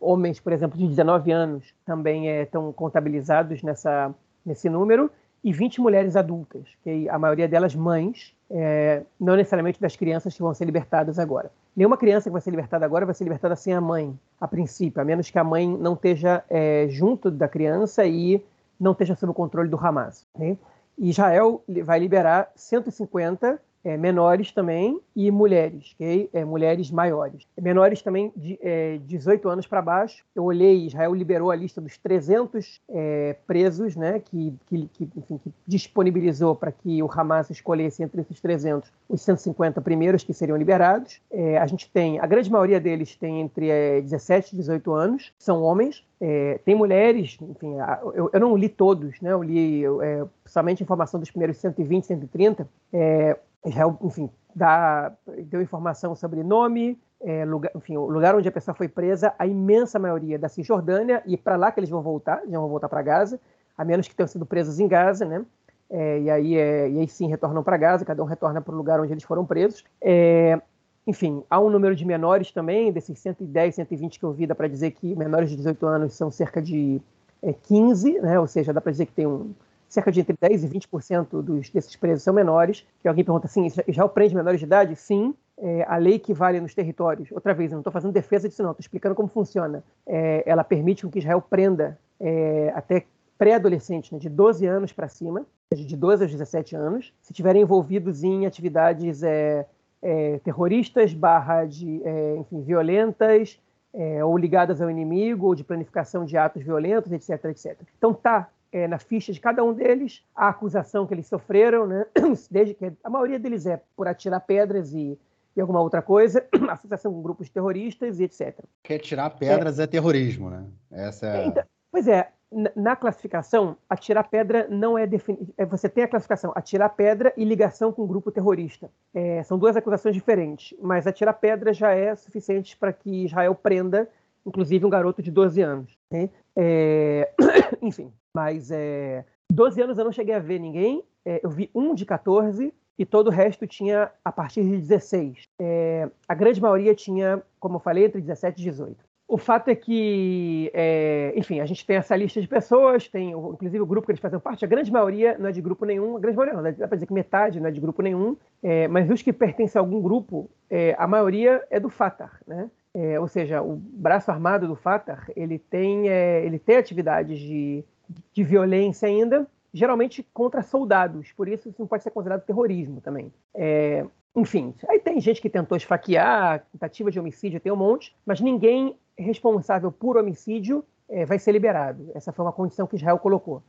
homens, por exemplo, de 19 anos também estão contabilizados nessa, nesse número, e 20 mulheres adultas, que a maioria delas mães, é, não necessariamente das crianças que vão ser libertadas agora. Nenhuma criança que vai ser libertada agora vai ser libertada sem a mãe, a princípio, a menos que a mãe não esteja é, junto da criança e não esteja sob o controle do Hamas. Né? Israel vai liberar 150 é, menores também e mulheres, é, mulheres maiores. Menores também de é, 18 anos para baixo. Eu olhei, Israel liberou a lista dos 300 é, presos né, que, que, que, enfim, que disponibilizou para que o Hamas escolhesse entre esses 300 os 150 primeiros que seriam liberados. É, a gente tem, a grande maioria deles tem entre 17 e 18 anos, são homens. É, tem mulheres, enfim, eu, eu, não li todos, né? eu li é, somente informação dos primeiros 120, 130. É, enfim, dá, deu informação sobre nome, é, lugar, enfim, o lugar onde a pessoa foi presa, a imensa maioria da Cisjordânia, e para lá que eles vão voltar, eles vão voltar para Gaza, a menos que tenham sido presos em Gaza, né? É, e, aí, é, e aí sim retornam para Gaza, cada um retorna para o lugar onde eles foram presos. É, enfim, há um número de menores também, desses 110, 120 que eu vi, dá para dizer que menores de 18 anos são cerca de 15, é, né? ou seja, dá para dizer que tem um, cerca de entre 10% e 20% dos, desses presos são menores. Que alguém pergunta assim: Israel prende menores de idade? Sim. É, a lei que vale nos territórios, outra vez, eu não estou fazendo defesa disso, não, estou explicando como funciona. É, ela permite que Israel prenda é, até pré-adolescentes, né, de 12 anos para cima, de 12 aos 17 anos, se estiverem envolvidos em atividades é, é, terroristas, barra de, é, enfim, violentas, ou ligadas ao inimigo, ou de planificação de atos violentos, etc, etc. Então tá é, na ficha de cada um deles a acusação que eles sofreram, né? desde que a maioria deles é por atirar pedras e, e alguma outra coisa, associação com grupos terroristas e etc. Que atirar pedras é, é terrorismo, né? Essa é... Então, pois é, na classificação, atirar pedra não é definido. É, você tem a classificação atirar pedra e ligação com grupo terrorista. É, são duas acusações diferentes, mas atirar pedra já é suficiente para que Israel prenda, inclusive, um garoto de 12 anos. Né? É... Enfim, mas é, 12 anos eu não cheguei a ver ninguém. É, eu vi um de 14 e todo o resto tinha a partir de 16. É, a grande maioria tinha, como eu falei, entre 17 e 18. O fato é que, é, enfim, a gente tem essa lista de pessoas, tem inclusive o grupo que eles fazem parte, a grande maioria não é de grupo nenhum, a grande maioria não, dá para dizer que metade não é de grupo nenhum, é, mas os que pertencem a algum grupo, é, a maioria é do Fatah, né? É, ou seja, o braço armado do Fatah, ele tem, é, ele tem atividades de de violência ainda, geralmente contra soldados, por isso isso não pode ser considerado terrorismo também. É, enfim, aí tem gente que tentou esfaquear, tentativa de homicídio, tem um monte, mas ninguém responsável por homicídio é, vai ser liberado. Essa foi uma condição que Israel colocou.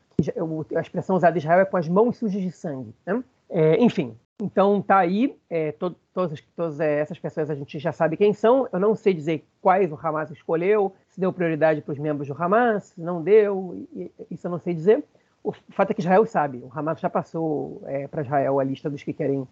A expressão usada em Israel é com as mãos sujas de sangue. Né? É, enfim, então tá aí, é, to, todas, todas é, essas pessoas a gente já sabe quem são. Eu não sei dizer quais o Hamas escolheu, se deu prioridade para os membros do Hamas, se não deu, isso eu não sei dizer. O fato é que Israel sabe, o Hamas já passou é, para Israel a lista dos que querem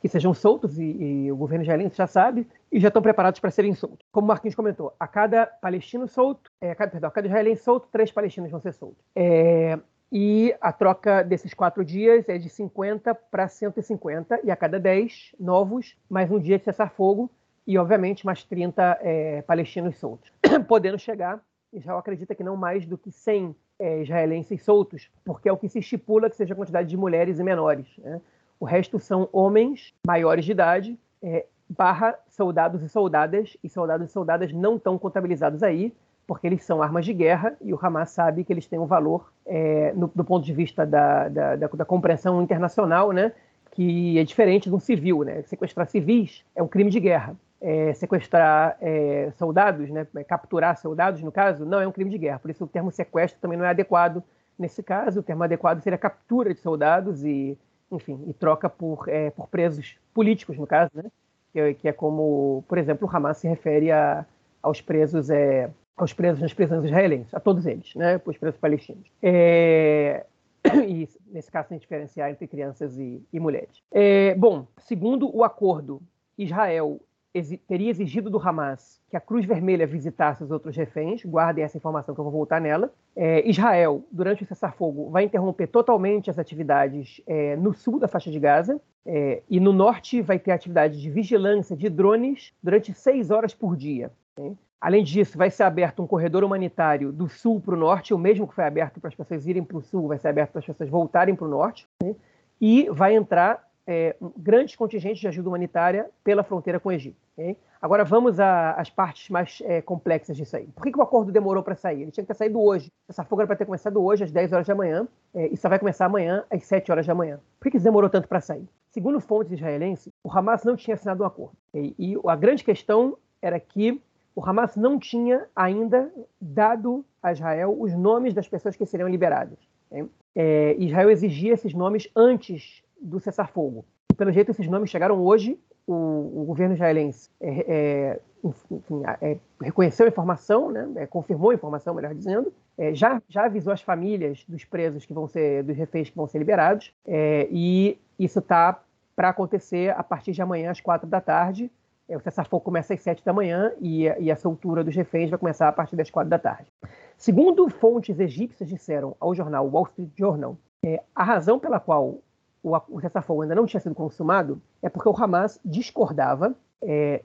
que sejam soltos e, e o governo israelense já sabe e já estão preparados para serem soltos. Como o Marquinhos comentou, a cada palestino solto, é, a cada, perdão, a cada israelense solto, três palestinos vão ser soltos. É, e a troca desses quatro dias é de 50 para 150, e a cada 10 novos, mais um dia de cessar-fogo, e obviamente mais 30 é, palestinos soltos. Podendo chegar, Israel acredita que não mais do que 100 é, israelenses soltos, porque é o que se estipula que seja a quantidade de mulheres e menores. Né? O resto são homens maiores de idade, é, barra soldados e soldadas, e soldados e soldadas não estão contabilizados aí, porque eles são armas de guerra e o Hamas sabe que eles têm um valor é, no, do ponto de vista da, da, da, da, compreensão internacional, né, que é diferente de um civil. Né? Sequestrar civis é um crime de guerra. É, sequestrar é, soldados, né, capturar soldados, no caso, não é um crime de guerra. Por isso o termo sequestro também não é adequado nesse caso. O termo adequado seria captura de soldados e, enfim, e troca por, é, por presos políticos, no caso, né? que, é, que é como, por exemplo, o Hamas se refere a, aos presos é, aos presos nas prisões israelenses, a todos eles, né, os presos palestinos. É, e, nesse caso, sem diferenciar entre crianças e, e mulheres. É, bom, segundo o acordo, Israel exi teria exigido do Hamas que a Cruz Vermelha visitasse os outros reféns, guardem essa informação que eu vou voltar nela. É, Israel, durante o cessar-fogo, vai interromper totalmente as atividades é, no sul da faixa de Gaza, é, e no norte vai ter atividade de vigilância de drones durante seis horas por dia. Né? Além disso, vai ser aberto um corredor humanitário do sul para o norte, o mesmo que foi aberto para as pessoas irem para o sul, vai ser aberto para as pessoas voltarem para o norte. Né? E vai entrar é, grandes contingentes de ajuda humanitária pela fronteira com o Egito. Okay? Agora vamos às partes mais é, complexas disso aí. Por que, que o acordo demorou para sair? Ele tinha que ter saído hoje. Essa fuga era para ter começado hoje, às 10 horas da manhã, é, e só vai começar amanhã, às 7 horas da manhã. Por que, que demorou tanto para sair? Segundo fontes israelenses, o Hamas não tinha assinado um acordo. Okay? E a grande questão era que o Hamas não tinha ainda dado a Israel os nomes das pessoas que seriam liberadas. Né? É, Israel exigia esses nomes antes do cessar-fogo. Pelo jeito, esses nomes chegaram hoje. O, o governo israelense é, é, enfim, é, reconheceu a informação, né? É, confirmou a informação, melhor dizendo, é, já, já avisou as famílias dos presos que vão ser, dos reféns que vão ser liberados, e isso está para acontecer a partir de amanhã às quatro da tarde. É, o cessar-fogo começa às 7 da manhã e, e a soltura dos reféns vai começar a partir das 4 da tarde. Segundo fontes egípcias disseram ao jornal Wall Street Journal, é, a razão pela qual o, o cessar-fogo ainda não tinha sido consumado é porque o Hamas discordava é,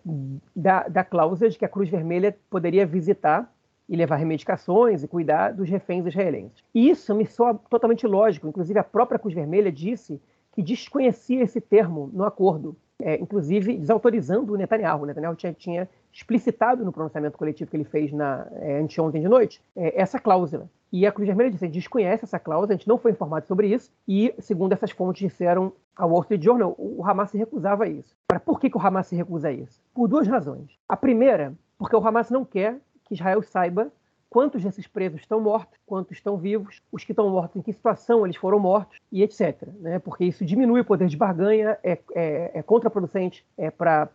da, da cláusula de que a Cruz Vermelha poderia visitar e levar remedicações e cuidar dos reféns israelenses. E isso me soa totalmente lógico. Inclusive, a própria Cruz Vermelha disse que desconhecia esse termo no acordo é, inclusive desautorizando o Netanyahu. O Netanyahu tinha, tinha, explicitado no pronunciamento coletivo que ele fez na é, anteontem de noite é, essa cláusula. E a Cruz Vermelha disse: desconhece essa cláusula, a gente não foi informado sobre isso, e, segundo essas fontes disseram ao Wall Street Journal, o Hamas se recusava a isso. Para por que, que o Hamas se recusa a isso? Por duas razões. A primeira, porque o Hamas não quer que Israel saiba quantos desses presos estão mortos, quantos estão vivos, os que estão mortos, em que situação eles foram mortos e etc. Né? Porque isso diminui o poder de barganha, é, é, é contraproducente é para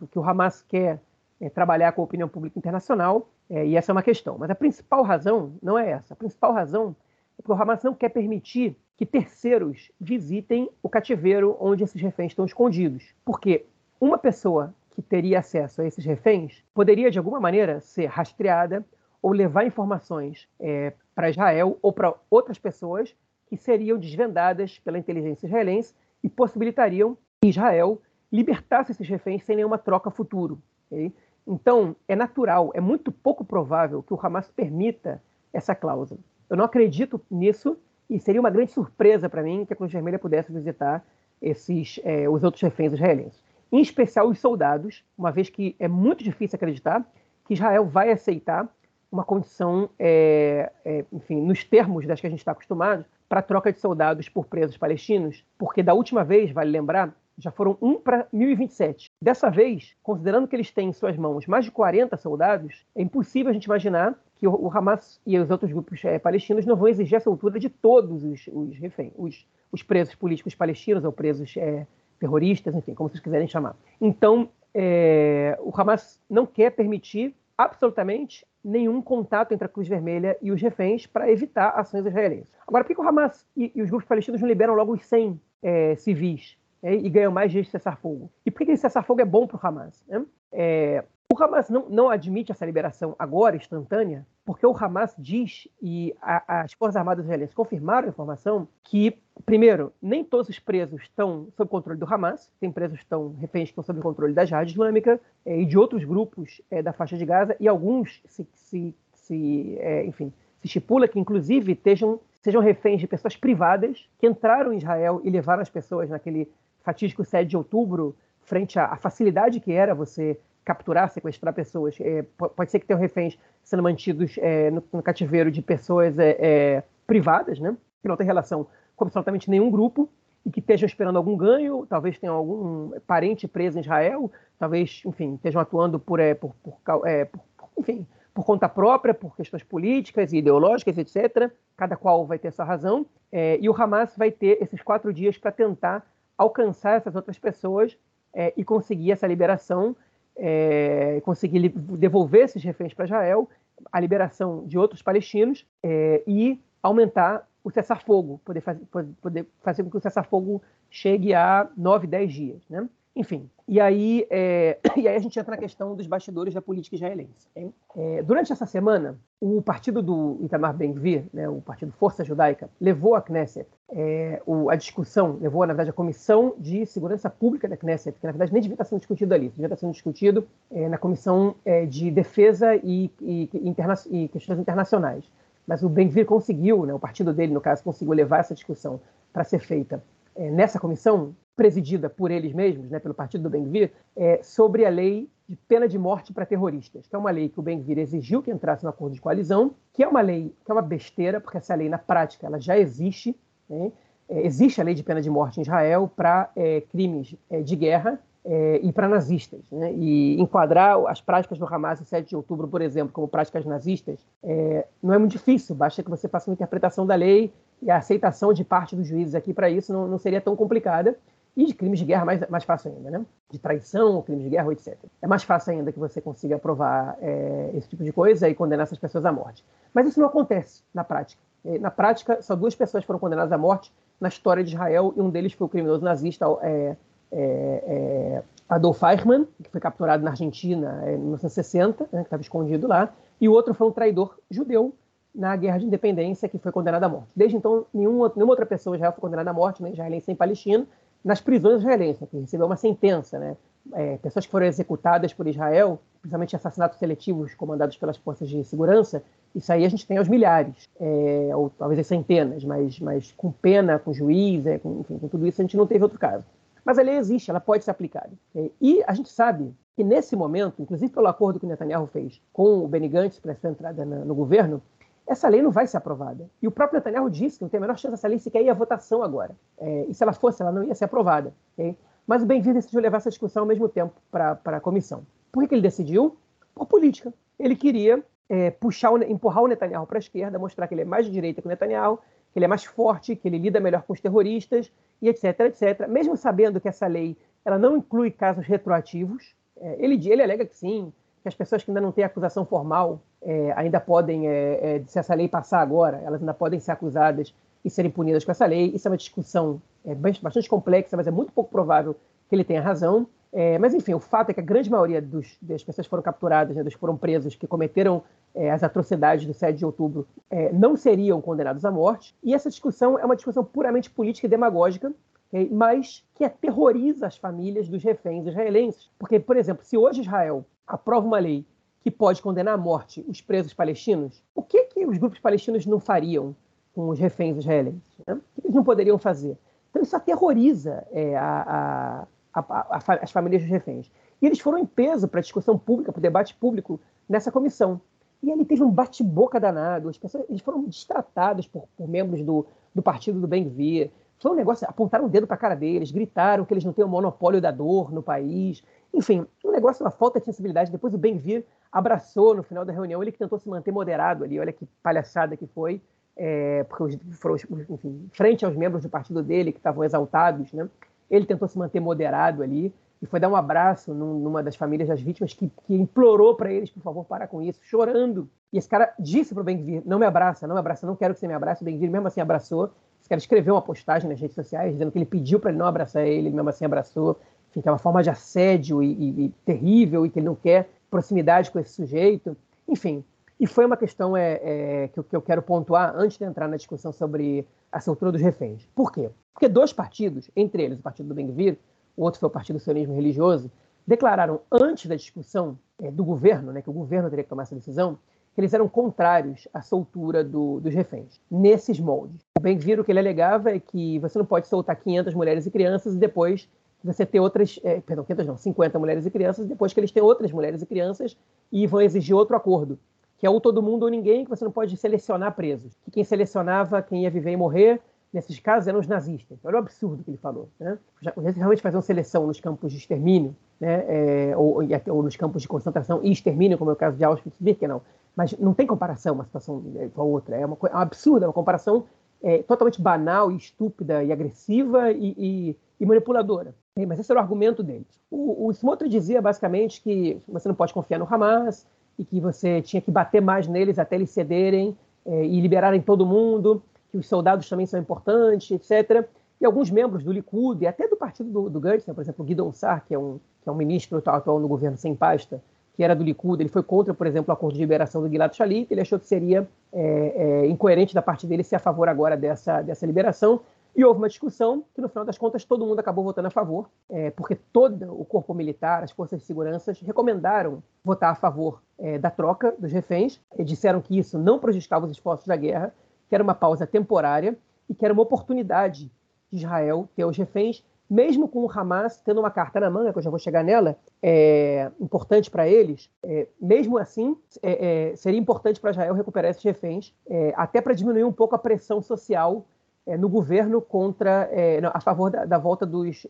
o que o Hamas quer é, trabalhar com a opinião pública internacional, é, e essa é uma questão. Mas a principal razão não é essa. A principal razão é porque o Hamas não quer permitir que terceiros visitem o cativeiro onde esses reféns estão escondidos. Porque uma pessoa que teria acesso a esses reféns poderia, de alguma maneira, ser rastreada ou levar informações é, para Israel ou para outras pessoas que seriam desvendadas pela inteligência israelense e possibilitariam que Israel libertasse esses reféns sem nenhuma troca futuro. Okay? Então, é natural, é muito pouco provável que o Hamas permita essa cláusula. Eu não acredito nisso e seria uma grande surpresa para mim que a Cruz Vermelha pudesse visitar esses, é, os outros reféns israelenses. Em especial os soldados, uma vez que é muito difícil acreditar que Israel vai aceitar uma condição, é, é, enfim, nos termos das que a gente está acostumado, para troca de soldados por presos palestinos, porque da última vez, vale lembrar, já foram 1 para 1027. Dessa vez, considerando que eles têm em suas mãos mais de 40 soldados, é impossível a gente imaginar que o Hamas e os outros grupos é, palestinos não vão exigir a soltura de todos os, os reféns, os, os, presos políticos palestinos ou presos é, terroristas, enfim, como vocês quiserem chamar. Então, é, o Hamas não quer permitir absolutamente nenhum contato entre a Cruz Vermelha e os reféns para evitar ações israelenses. Agora, por que o Hamas e, e os grupos palestinos não liberam logo os 100 é, civis é, e ganham mais dias de cessar-fogo? E por que esse cessar-fogo é bom para o Hamas? Né? É, o Hamas não, não, admite essa liberação agora, instantânea, porque o Hamas diz, e a, as Forças Armadas israelenses confirmaram a informação, que, primeiro, nem todos os presos estão sob controle do Hamas, tem presos que estão reféns que estão sob controle da Jihad Islâmica é, e de outros grupos é, da faixa de Gaza, e alguns se, se, se é, enfim, se estipula que, inclusive, estejam, sejam reféns de pessoas privadas que entraram em Israel e levaram as pessoas naquele fatídico 7 de outubro, frente à, à facilidade que era você capturar, sequestrar pessoas. É, pode ser que tenham reféns sendo mantidos é, no, no, cativeiro de pessoas é, é, privadas, né? que não tem relação com absolutamente nenhum grupo e que estejam esperando algum ganho, talvez tenham algum parente preso em Israel, talvez, enfim, estejam atuando por, é, por, por, por enfim, por conta própria, por questões políticas e ideológicas, etc. Cada qual vai ter sua razão. É, e o Hamas vai ter esses quatro dias para tentar alcançar essas outras pessoas é, e conseguir essa liberação, é, conseguir devolver esses reféns para Israel, a liberação de outros palestinos é, e aumentar o cessar-fogo, poder, faz, poder fazer com que o cessar-fogo chegue a nove, dez dias. Né? Enfim, e aí, é, e aí a gente entra na questão dos bastidores da política israelense. É, durante essa semana, o partido do Itamar Ben-Gvir, né, o partido Força Judaica, levou à Knesset é, o, a discussão, levou, na verdade, a Comissão de Segurança Pública da Knesset, que na verdade nem devia estar sendo discutido ali, devia estar sendo discutido é, na Comissão é, de Defesa e, e, interna e, Questões Internacionais. Mas o Ben-Gvir conseguiu, né, o partido dele, no caso, conseguiu levar essa discussão para ser feita é, nessa comissão, presidida por eles mesmos, né, pelo partido do Ben-Gvir, é, sobre a lei de pena de morte para terroristas, que é uma lei que o Ben-Gvir exigiu que entrasse no acordo de coalizão, que é uma lei que é uma besteira, porque essa lei, na prática, ela já existe. Né? É, existe a lei de pena de morte em Israel para é, crimes é, de guerra é, e para nazistas. Né? E enquadrar as práticas do Hamas em 7 de outubro, por exemplo, como práticas nazistas, é, não é muito difícil, basta que você faça uma interpretação da lei e a aceitação de parte dos juízes aqui para isso não, não seria tão complicada. E de crimes de guerra mais, mais fácil ainda, né? De traição, crimes de guerra, etc. É mais fácil ainda que você consiga aprovar é, esse tipo de coisa e condenar essas pessoas à morte. Mas isso não acontece na prática. Na prática, só duas pessoas foram condenadas à morte na história de Israel e um deles foi o criminoso nazista é, é, é Adolf Eichmann, que foi capturado na Argentina é, em 1960, né, que estava escondido lá, e o outro foi um traidor judeu na Guerra de Independência, que foi condenado à morte. Desde então, nenhuma, nenhuma outra pessoa Israel foi condenada à morte, nem israelense nem palestino, nas prisões israelenses, que recebeu uma sentença, né? É, pessoas que foram executadas por Israel, principalmente assassinatos seletivos comandados pelas forças de segurança, isso aí a gente tem aos milhares, é, ou talvez as centenas, mas, mas com pena, com juiz, é, com, enfim, com tudo isso a gente não teve outro caso. Mas a lei existe, ela pode ser aplicada. É, e a gente sabe que nesse momento, inclusive pelo acordo que o Netanyahu fez com o Benny Gantz para sua entrada no governo, essa lei não vai ser aprovada. E o próprio Netanyahu disse que não tem a menor chance dessa lei sequer ir à votação agora. É, e se ela fosse, ela não ia ser aprovada. Okay? Mas o Benvir decidiu levar essa discussão ao mesmo tempo para a comissão. Por que, que, ele decidiu? Por política. Ele queria é, puxar, empurrar o Netanyahu para a esquerda, mostrar que ele é mais de direita que o Netanyahu, que ele é mais forte, que ele lida melhor com os terroristas, e etc, etc. Mesmo sabendo que essa lei ela não inclui casos retroativos, é, ele, ele alega que sim, que as pessoas que ainda não têm acusação formal é, ainda podem, é, é, se essa lei passar agora, elas ainda podem ser acusadas e serem punidas com essa lei. Isso é uma discussão é, bastante complexa, mas é muito pouco provável que ele tenha razão. É, mas, enfim, o fato é que a grande maioria dos, das pessoas que foram capturadas, né, dos que foram presos, que cometeram é, as atrocidades do 7 de outubro, não seriam condenados à morte. E essa discussão é uma discussão puramente política e demagógica, okay? mas que aterroriza as famílias dos reféns israelenses. Porque, por exemplo, se hoje Israel aprova uma lei que pode condenar à morte os presos palestinos, o que, que os grupos palestinos não fariam com os reféns israelenses? Né? O que eles não poderiam fazer? Então isso aterroriza é, a, a, a, as famílias dos reféns. E eles foram em peso para a discussão pública, para o debate público nessa comissão. E ali teve um bate-boca danado, as pessoas eles foram distratados por, por membros do, do partido do Bem-Vir. Foi um negócio, apontaram o dedo para a cara deles, gritaram que eles não têm o monopólio da dor no país. Enfim, um negócio, uma falta de sensibilidade. Depois o Bem-Vir abraçou no final da reunião, ele que tentou se manter moderado ali, olha que palhaçada que foi, é, porque foram, enfim, frente aos membros do partido dele que estavam exaltados, né? Ele tentou se manter moderado ali e foi dar um abraço num, numa das famílias das vítimas que, que implorou para eles, por favor, parar com isso, chorando. E esse cara disse para o Benvir, não me abraça, não me abraça, não quero que você me abrace. O Benvir mesmo assim abraçou. Esse cara escreveu uma postagem nas redes sociais dizendo que ele pediu para ele não abraçar ele, ele mesmo assim abraçou. Enfim, que é uma forma de assédio e, e, e terrível e que ele não quer proximidade com esse sujeito, enfim. E foi uma questão é, é, que, eu, que, eu, quero pontuar antes de entrar na discussão sobre a soltura dos reféns. Por quê? Porque dois partidos, entre eles o Partido do Bem-Vir, o outro foi o Partido do Sionismo Religioso, declararam antes da discussão é, do governo, né, que o governo teria que tomar essa decisão, que eles eram contrários à soltura do, dos reféns, nesses moldes. O Bem-Vir, o que ele alegava é que você não pode soltar 500 mulheres e crianças e depois você ter outras, é, perdão, 500 não, 50 mulheres e crianças, depois que eles têm outras mulheres e crianças e vão exigir outro acordo, que é o todo mundo ou ninguém, que você não pode selecionar presos. Que quem selecionava quem ia viver e morrer, nesses casos, eram os nazistas. Olha o absurdo que ele falou. Né? Eles realmente faziam seleção nos campos de extermínio, né? É, ou, ou, nos campos de concentração e extermínio, como é o caso de Auschwitz-Birkenau. Mas não tem comparação uma situação com a outra. É uma, é uma absurda, é uma comparação é, totalmente banal e estúpida e agressiva e, e, e manipuladora. Mas esse era o argumento deles. O, o dizia basicamente que você não pode confiar no Hamas, e que você tinha que bater mais neles até eles cederem é, e liberarem todo mundo, que os soldados também são importantes, etc. E alguns membros do Likud e até do partido do, do Gantz, né, por exemplo, Guidon Sar, que é um, que é um ministro atual no governo sem pasta, que era do Likud, ele foi contra, por exemplo, o acordo de liberação do Gilad Shalit, ele achou que seria é, é, incoerente da parte dele ser a favor agora dessa, dessa liberação, e houve uma discussão que, no final das contas, todo mundo acabou votando a favor, é, porque todo o corpo militar, as forças de segurança, recomendaram votar a favor é, da troca dos reféns, e disseram que isso não prejudicava os esforços da guerra, que era uma pausa temporária e que era uma oportunidade de Israel ter os reféns, mesmo com o Hamas tendo uma carta na manga, que eu já vou chegar nela, é, importante para eles, é, mesmo assim, é, é seria importante para Israel recuperar esses reféns, é, até para diminuir um pouco a pressão social é, no governo contra a favor da, da volta dos,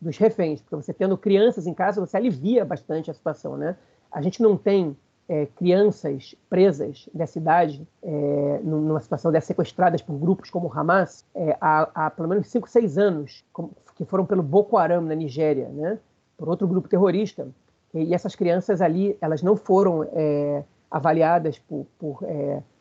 dos reféns, porque você tendo crianças em casa, você alivia bastante a situação, né? A gente não tem é, crianças presas dessa idade, é, numa situação dessas sequestradas por grupos como o Hamas, é, há, há, pelo menos 5, 6 anos, que foram pelo Boko Haram na Nigéria, né? Por outro grupo terrorista. E, essas crianças ali, elas não foram avaliadas por, por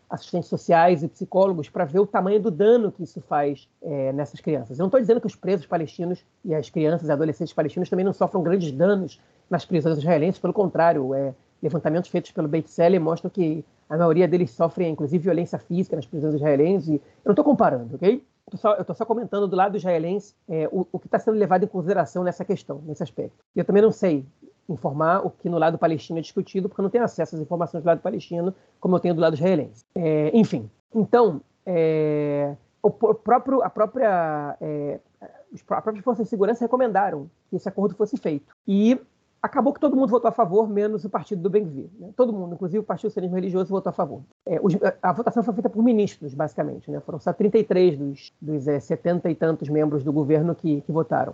assistentes sociais e psicólogos para ver o tamanho do dano que isso faz é, nessas crianças. Eu não estou dizendo que os presos palestinos e as crianças e adolescentes palestinos também não sofram grandes danos nas prisões israelenses, pelo contrário, é, levantamentos feitos pelo Beit Seller mostram que a maioria deles sofrem, inclusive, violência física nas prisões israelenses. E eu não estou comparando, ok? Eu estou só comentando do lado israelense é, o, o, que está sendo levado em consideração nessa questão, nesse aspecto. Eu também não sei informar o que no lado palestino é discutido, porque eu não tenho acesso às informações do lado palestino como eu tenho do lado israelense. É, enfim, então, é, o próprio, a própria, é, as próprias forças de segurança recomendaram que esse acordo fosse feito. E acabou que todo mundo votou a favor, menos o partido do Ben-Gvir. Né? Todo mundo, inclusive o Partido Socialismo Religioso, votou a favor. É, os, a votação foi feita por ministros, basicamente. Né? Foram só 33 dos, dos é, 70 e tantos membros do governo que, que votaram.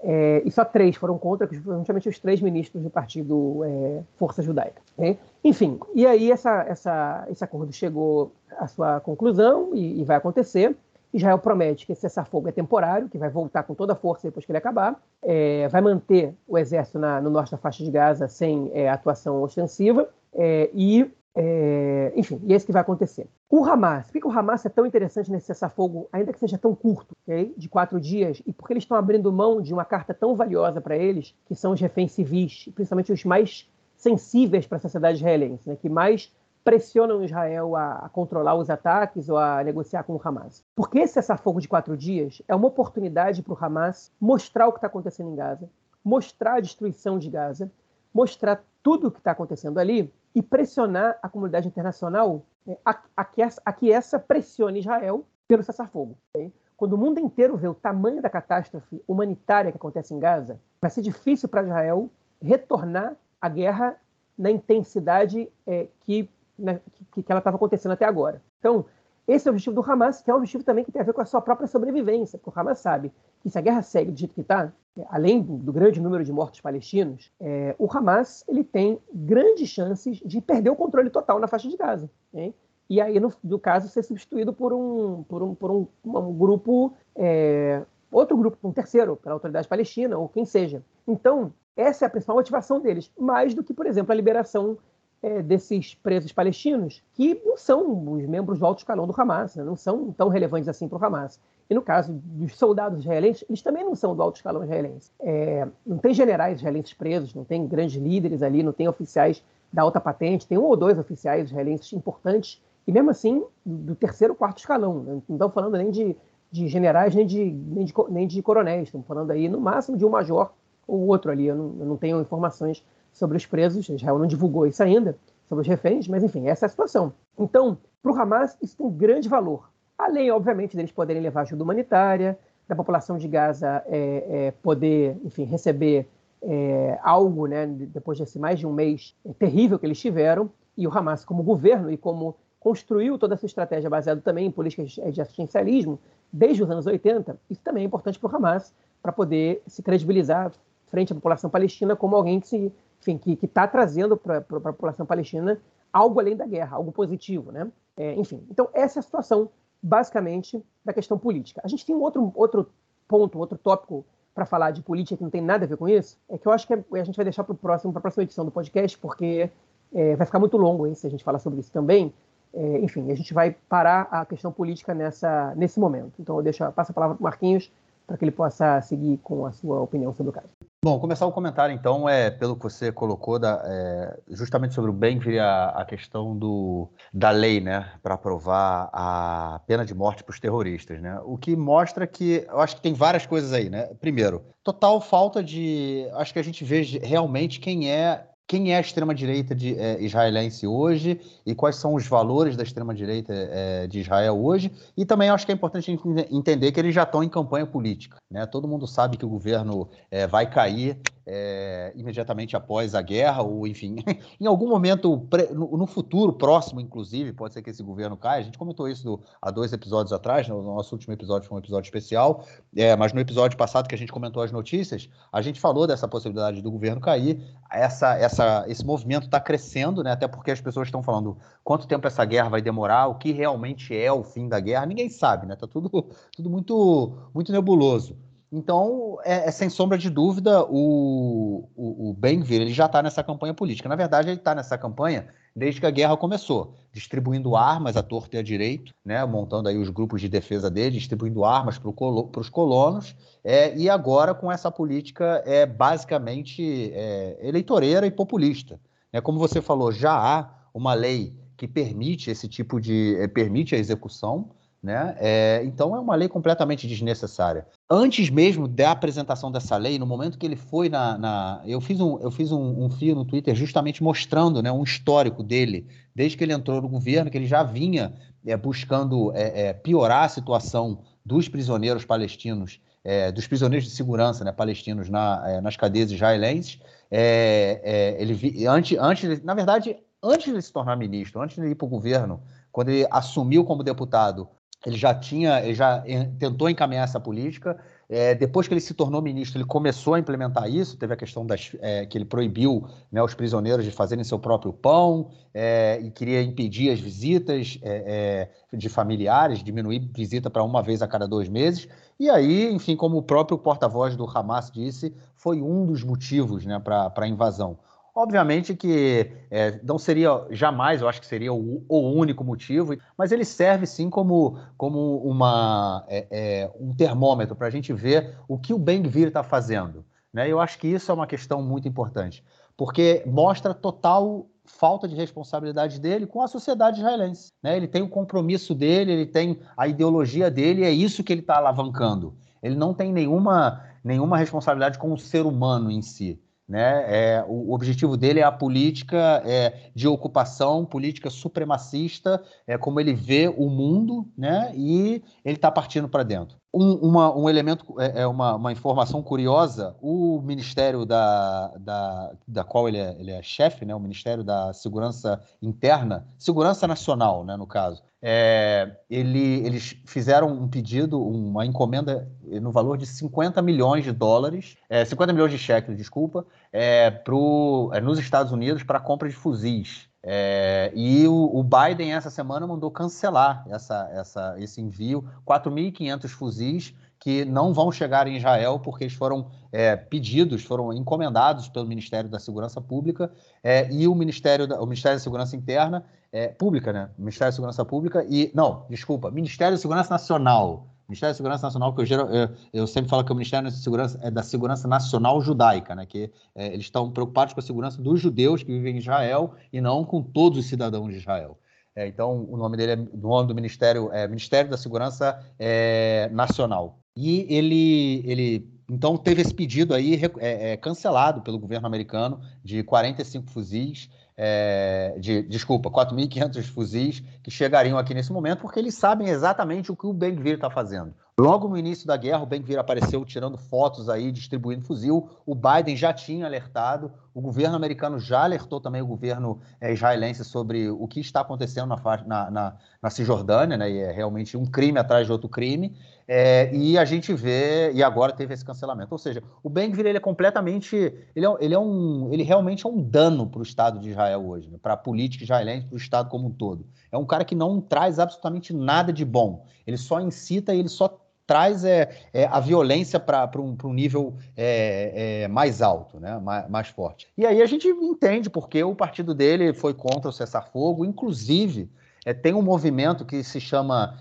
É, e só três foram contra, que foram justamente os três ministros do partido é, Força Judaica. Né? Enfim, e aí essa, essa, esse acordo chegou à sua conclusão e, e, vai acontecer. Israel promete que esse cessar-fogo é temporário, que vai voltar com toda a força depois que ele acabar, é, vai manter o exército na, no norte da faixa de Gaza sem é, atuação ostensiva. É, e é, enfim, e é isso que vai acontecer. O Hamas, por que o Hamas é tão interessante nesse cessar-fogo, ainda que seja tão curto, okay, de quatro dias, e porque eles estão abrindo mão de uma carta tão valiosa para eles, que são os reféns civis, principalmente os mais sensíveis para a sociedade israelense, né, que mais pressionam Israel a, controlar os ataques ou a negociar com o Hamas. Porque esse cessar-fogo de quatro dias é uma oportunidade para o Hamas mostrar o que está acontecendo em Gaza, mostrar a destruição de Gaza, mostrar tudo o que está acontecendo ali e pressionar a comunidade internacional né, a, a, que essa, a, que essa, pressione Israel pelo cessar-fogo. Okay? Quando o mundo inteiro vê o tamanho da catástrofe humanitária que acontece em Gaza, vai ser difícil para Israel retornar à guerra na intensidade é, que, né, que, que ela estava acontecendo até agora. Então, esse é o objetivo do Hamas, que é um objetivo também que tem a ver com a sua própria sobrevivência, porque o Hamas sabe que se a guerra segue do jeito que está, além do grande número de mortos palestinos, é, o Hamas ele tem grandes chances de perder o controle total na faixa de Gaza. Hein? E aí, no, no, caso, ser substituído por um, por um, por um, um grupo, é, outro grupo, um terceiro, pela autoridade palestina, ou quem seja. Então, essa é a principal motivação deles, mais do que, por exemplo, a liberação é, desses presos palestinos, que não são os membros do alto escalão do Hamas, né? não são tão relevantes assim para o Hamas. E no caso dos soldados israelenses, eles também não são do alto escalão israelense. É, não tem generais israelenses presos, não tem grandes líderes ali, não tem oficiais da alta patente, tem um ou dois oficiais israelenses importantes, e mesmo assim, do terceiro, quarto escalão. Né? Não estamos falando nem de, de generais, nem de, nem, de, nem de coronéis, estamos falando aí no máximo de um major ou outro ali. Eu não, eu não tenho informações sobre os presos, Israel não divulgou isso ainda, sobre os reféns, mas enfim, essa é a situação. Então, para o Hamas, isso tem grande valor. Além, obviamente, deles poderem levar ajuda humanitária, da população de Gaza é, é, poder, enfim, receber é, algo, né, depois desse mais de um mês terrível que eles tiveram, e o Hamas como governo e como construiu toda essa estratégia baseada também em políticas de assistencialismo desde os anos 80, isso também é importante para o Hamas para poder se credibilizar frente à população palestina como alguém que se, enfim, que está trazendo para a população palestina algo além da guerra, algo positivo, né? É, enfim, então essa é a situação basicamente da questão política. A gente tem um outro outro ponto, outro tópico para falar de política que não tem nada a ver com isso, é que eu acho que a gente vai deixar para próximo, para a próxima edição do podcast, porque é, vai ficar muito longo hein, se a gente falar sobre isso também. É, enfim, a gente vai parar a questão política nessa, nesse momento. Então eu deixo, passo a palavra para o Marquinhos para que ele possa seguir com a sua opinião sobre o caso. Bom, começar o comentário então é pelo que você colocou da, é, justamente sobre o Benvir a, a questão do, da lei, né, para aprovar a pena de morte para os terroristas, né? O que mostra que eu acho que tem várias coisas aí, né? Primeiro, total falta de, acho que a gente vê realmente quem é quem é a extrema-direita é, israelense hoje e quais são os valores da extrema-direita é, de Israel hoje. E também acho que é importante entender que eles já estão em campanha política. Né? Todo mundo sabe que o governo é, vai cair é, imediatamente após a guerra, ou enfim, em algum momento, no futuro próximo, inclusive, pode ser que esse governo caia. A gente comentou isso do, há dois episódios atrás, né? o nosso último episódio foi um episódio especial, é, mas no episódio passado que a gente comentou as notícias, a gente falou dessa possibilidade do governo cair. Essa, essa, esse movimento está crescendo, né? até porque as pessoas estão falando quanto tempo essa guerra vai demorar, o que realmente é o fim da guerra, ninguém sabe, né? Tá tudo, tudo muito, muito nebuloso. Então, é, é, sem sombra de dúvida, o, o, o Ben-Gvir ele já está nessa campanha política. Na verdade, ele está nessa campanha desde que a guerra começou, distribuindo armas à torta e à direito, né, montando aí os grupos de defesa dele, distribuindo armas para os colonos, é, e agora com essa política é basicamente é, eleitoreira e populista. Né? Como você falou, já há uma lei que permite esse tipo de é, permite a execução né? É, então é uma lei completamente desnecessária. Antes mesmo da apresentação dessa lei, no momento que ele foi na. na eu fiz, um, eu fiz um, um fio no Twitter justamente mostrando né, um histórico dele, desde que ele entrou no governo, que ele já vinha é, buscando é, é piorar a situação dos prisioneiros palestinos, é, dos prisioneiros de segurança né, palestinos na, é, nas cadeias israelenses. ele antes, antes, na verdade, antes de ele se tornar ministro, antes de ele ir para o governo, quando ele assumiu como deputado ele já tinha, ele já tentou encaminhar essa política. É, depois que ele se tornou ministro, ele começou a implementar isso. Teve a questão das, é, que ele proibiu né, os prisioneiros de fazerem seu próprio pão é, e queria impedir as visitas é, é, de familiares, diminuir visita para uma vez a cada dois meses. E aí, enfim, como o próprio porta-voz do Hamas disse, foi um dos motivos né, para a invasão. Obviamente que é, não seria jamais, eu acho que seria o, o, único motivo, mas ele serve sim como, como uma, é, é, um termômetro para a gente ver o que o Ben-Gvir está fazendo. Né? Eu acho que isso é uma questão muito importante, porque mostra total falta de responsabilidade dele com a sociedade israelense. Né? Ele tem o compromisso dele, ele tem a ideologia dele, é isso que ele está alavancando. Ele não tem nenhuma, nenhuma responsabilidade com o ser humano em si. Né? É, o objetivo dele é a política é, de ocupação, política supremacista, é como ele vê o mundo, né? e ele está partindo para dentro. Um, uma, um elemento, é, é uma, uma, informação curiosa: o Ministério da, da, da qual ele é, ele é chefe, né? o Ministério da Segurança Interna, Segurança Nacional, né, no caso, é, ele, eles fizeram um pedido, uma encomenda no valor de 50 milhões de dólares, é, 50 milhões de cheques, desculpa, é, pro, é, nos Estados Unidos para compra de fuzis. É, e o, o, Biden, essa semana, mandou cancelar essa, essa, esse envio, 4.500 fuzis que não vão chegar em Israel porque eles foram é, pedidos, foram encomendados pelo Ministério da Segurança Pública é, e o Ministério da, o Ministério da Segurança Interna, é, Pública, né? Ministério da Segurança Pública e, não, desculpa, Ministério da Segurança Nacional, Ministério da Segurança Nacional, que eu, eu, eu, sempre falo que o Ministério da Segurança, é da Segurança Nacional Judaica, né? que é, eles estão preocupados com a segurança dos judeus que vivem em Israel e não com todos os cidadãos de Israel. É, então, o nome dele é, o nome do Ministério é Ministério da Segurança é, Nacional. E ele, ele então teve esse pedido aí é, é, cancelado pelo governo americano de 45 fuzis é, de, desculpa, 4.500 fuzis que chegariam aqui nesse momento, porque eles sabem exatamente o que o Ben-Gvir está fazendo. Logo no início da guerra, o Ben-Gvir apareceu tirando fotos aí, distribuindo fuzil. O Biden já tinha alertado, o governo americano já alertou também o governo é, israelense sobre o que está acontecendo na, na, na, na Cisjordânia, né? E é realmente um crime atrás de outro crime. É, e a gente vê, e agora teve esse cancelamento. Ou seja, o Ben-Gvir ele é completamente, ele é, ele é um, ele realmente é um dano para o Estado de Israel hoje, né? para a política israelense, para o Estado como um todo. É um cara que não traz absolutamente nada de bom. Ele só incita e ele só traz é, é a violência para um, um nível é, é, mais alto, né? Mais, mais, forte. E aí a gente entende porque o partido dele foi contra o cessar-fogo, inclusive é, tem um movimento que se chama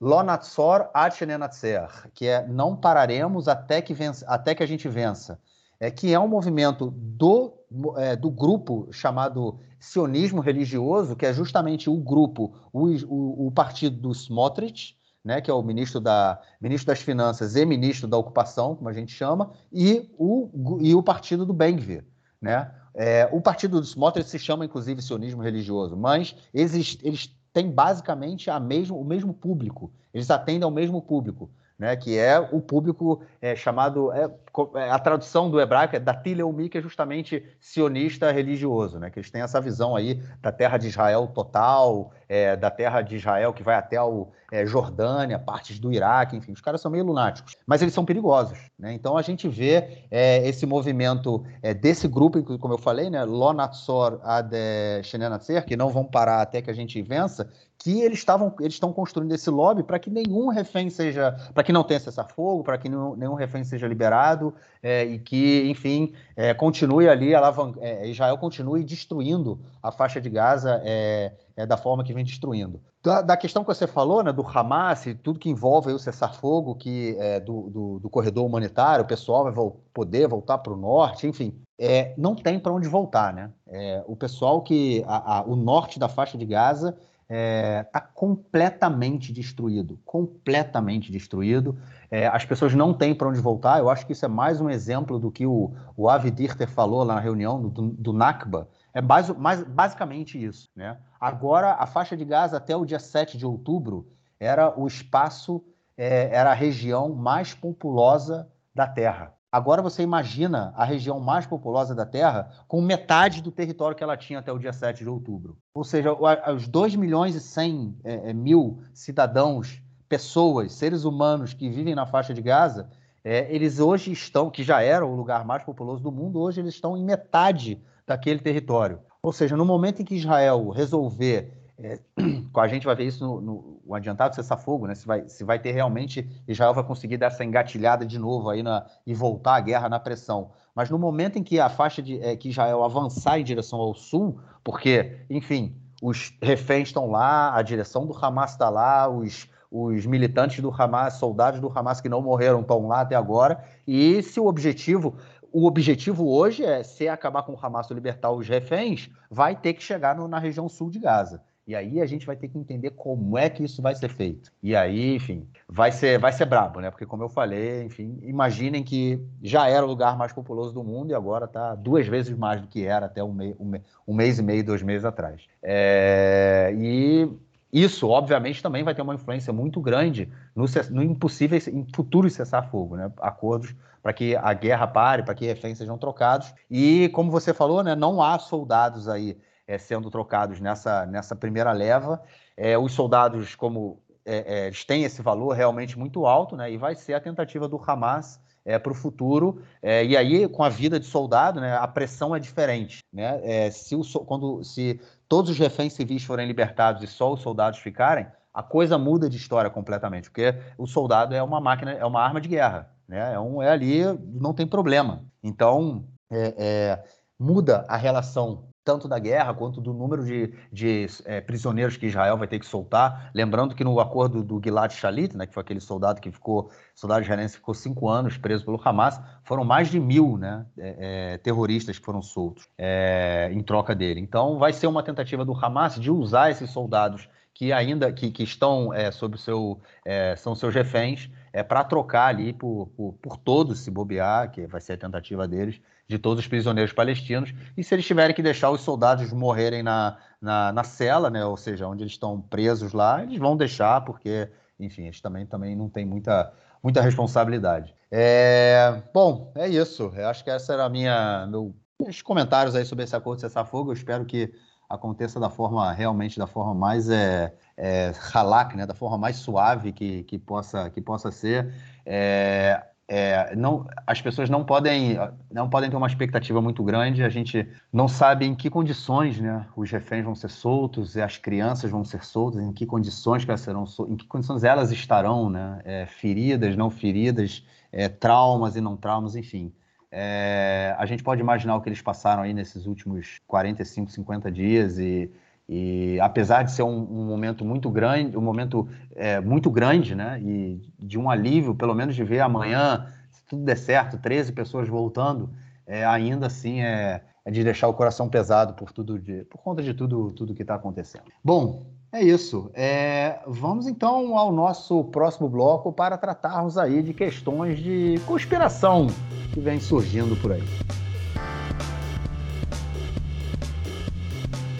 Lonatzor Atchenenatzer, que é não pararemos até que, vença, até que a gente vença, é, que é um movimento do, é, do grupo chamado sionismo religioso, que é justamente o grupo, o, o, o partido do Smotrich, né, que é o ministro, da, ministro das Finanças e ministro da Ocupação, como a gente chama, e o, e o partido do Bengvir. Né? É, o partido do Smotrich se chama, inclusive, sionismo religioso, mas eles, eles têm basicamente a mesmo, o mesmo público, eles atendem ao mesmo público né, que é o público é, chamado. É, é, a tradução do hebraico é Datileumi, que é justamente sionista religioso, né, que eles têm essa visão aí da terra de Israel total, é, da terra de Israel que vai até o é, Jordânia, partes do Iraque, enfim, os caras são meio lunáticos, mas eles são perigosos. Né? Então a gente vê é, esse movimento desse grupo, como eu falei, né, Lonatsor ad Shenenatzer, que não vão parar até que a gente vença, que eles estavam eles estão construindo esse lobby para que nenhum refém seja para que não tenha cessar-fogo para que nenhum, nenhum, refém seja liberado é, e que enfim é, continue ali é, Israel continue destruindo a faixa de Gaza é, é, da forma que vem destruindo da, da, questão que você falou né do Hamas e tudo que envolve o cessar-fogo que é, do, do, do, corredor humanitário o pessoal vai vo poder voltar para o norte enfim não tem para onde voltar né o pessoal que a, a, o norte da faixa de Gaza está é, completamente destruído, completamente destruído. É, as pessoas não têm para onde voltar. Eu acho que isso é mais um exemplo do que o, o Avi Dirter falou lá na reunião do, do Nakba. É base, mais, basicamente isso. Né? Agora, a faixa de Gaza até o dia 7 de outubro era o espaço, é, era a região mais populosa da Terra. Agora você imagina a região mais populosa da Terra com metade do território que ela tinha até o dia 7 de outubro. Ou seja, os 2 milhões e 100 é, é, mil cidadãos, pessoas, seres humanos que vivem na faixa de Gaza, é, eles hoje estão, que já era o lugar mais populoso do mundo, hoje eles estão em metade daquele território. Ou seja, no momento em que Israel resolver é, a gente vai ver isso no, no, no adiantado cessar-fogo, né? Se vai, se vai ter realmente, Israel vai conseguir dar essa engatilhada de novo aí na, e voltar a guerra na pressão. Mas no momento em que a faixa de é, que Israel avançar em direção ao sul, porque, enfim, os reféns estão lá, a direção do Hamas está lá, os, os militantes do Hamas, soldados do Hamas que não morreram estão lá até agora, e se o objetivo o objetivo hoje é, se acabar com o Hamas libertar os reféns, vai ter que chegar no, na região sul de Gaza. E aí a gente vai ter que entender como é que isso vai ser feito. E aí, enfim, vai ser, vai ser brabo, né? Porque como eu falei, enfim, imaginem que já era o lugar mais populoso do mundo e agora está duas vezes mais do que era até um, mei, um, um mês e meio, dois meses atrás. É, e isso, obviamente, também vai ter uma influência muito grande no, no impossível, em futuros cessar-fogo, né? Acordos para que a guerra pare, para que reféns sejam trocados. E, como você falou, né, não há soldados aí é, sendo trocados nessa, nessa primeira leva. É, os soldados, como é, é, eles têm esse valor realmente muito alto, né? E vai ser a tentativa do Hamas é, para o futuro. É, e aí, com a vida de soldado, né, a pressão é diferente. Né? É, se, o, quando, se todos os reféns civis forem libertados e só os soldados ficarem, a coisa muda de história completamente, porque o soldado é uma máquina, é uma arma de guerra. Né? É, um, é ali, não tem problema. Então, muda a relação tanto da guerra quanto do número de, de é, prisioneiros que Israel vai ter que soltar. Lembrando que no acordo do Gilad Shalit, né, que foi aquele soldado que ficou, soldado israelense ficou cinco anos preso pelo Hamas, foram mais de mil né, é, é, terroristas que foram soltos é, em troca dele. Então vai ser uma tentativa do Hamas de usar esses soldados que ainda que, que estão é, sob seu é, são seus reféns é para trocar ali por, por, por, todos se bobear que vai ser a tentativa deles de todos os prisioneiros palestinos e se eles tiverem que deixar os soldados morrerem na, na, na cela né ou seja onde eles estão presos lá eles vão deixar porque enfim, eles também, também não têm muita, muita responsabilidade. É, bom, é isso. Eu acho que essa era a minha, meu, meus comentários aí sobre esse acordo de cessar-fogo. Eu espero que aconteça da forma, realmente, da forma mais é, é, halak, né, da forma mais suave que, que, possa, que possa ser. É, é, não, as pessoas não podem, não podem ter uma expectativa muito grande. A gente não sabe em que condições né, os reféns vão ser soltos, e as crianças vão ser soltas, em que condições que elas serão, em que condições elas estarão, né, é, feridas, não feridas, é, traumas e não traumas, enfim. É, a gente pode imaginar o que eles passaram aí nesses últimos 45, 50 dias e e apesar de ser um, um momento muito grande, um momento é, muito grande, né? E de um alívio, pelo menos de ver amanhã, se tudo der certo, 13 pessoas voltando, é, ainda assim é, é, de deixar o coração pesado por tudo de, por conta de tudo, tudo que está acontecendo. Bom, é isso. É, vamos então ao nosso próximo bloco para tratarmos aí de questões de conspiração que vem surgindo por aí.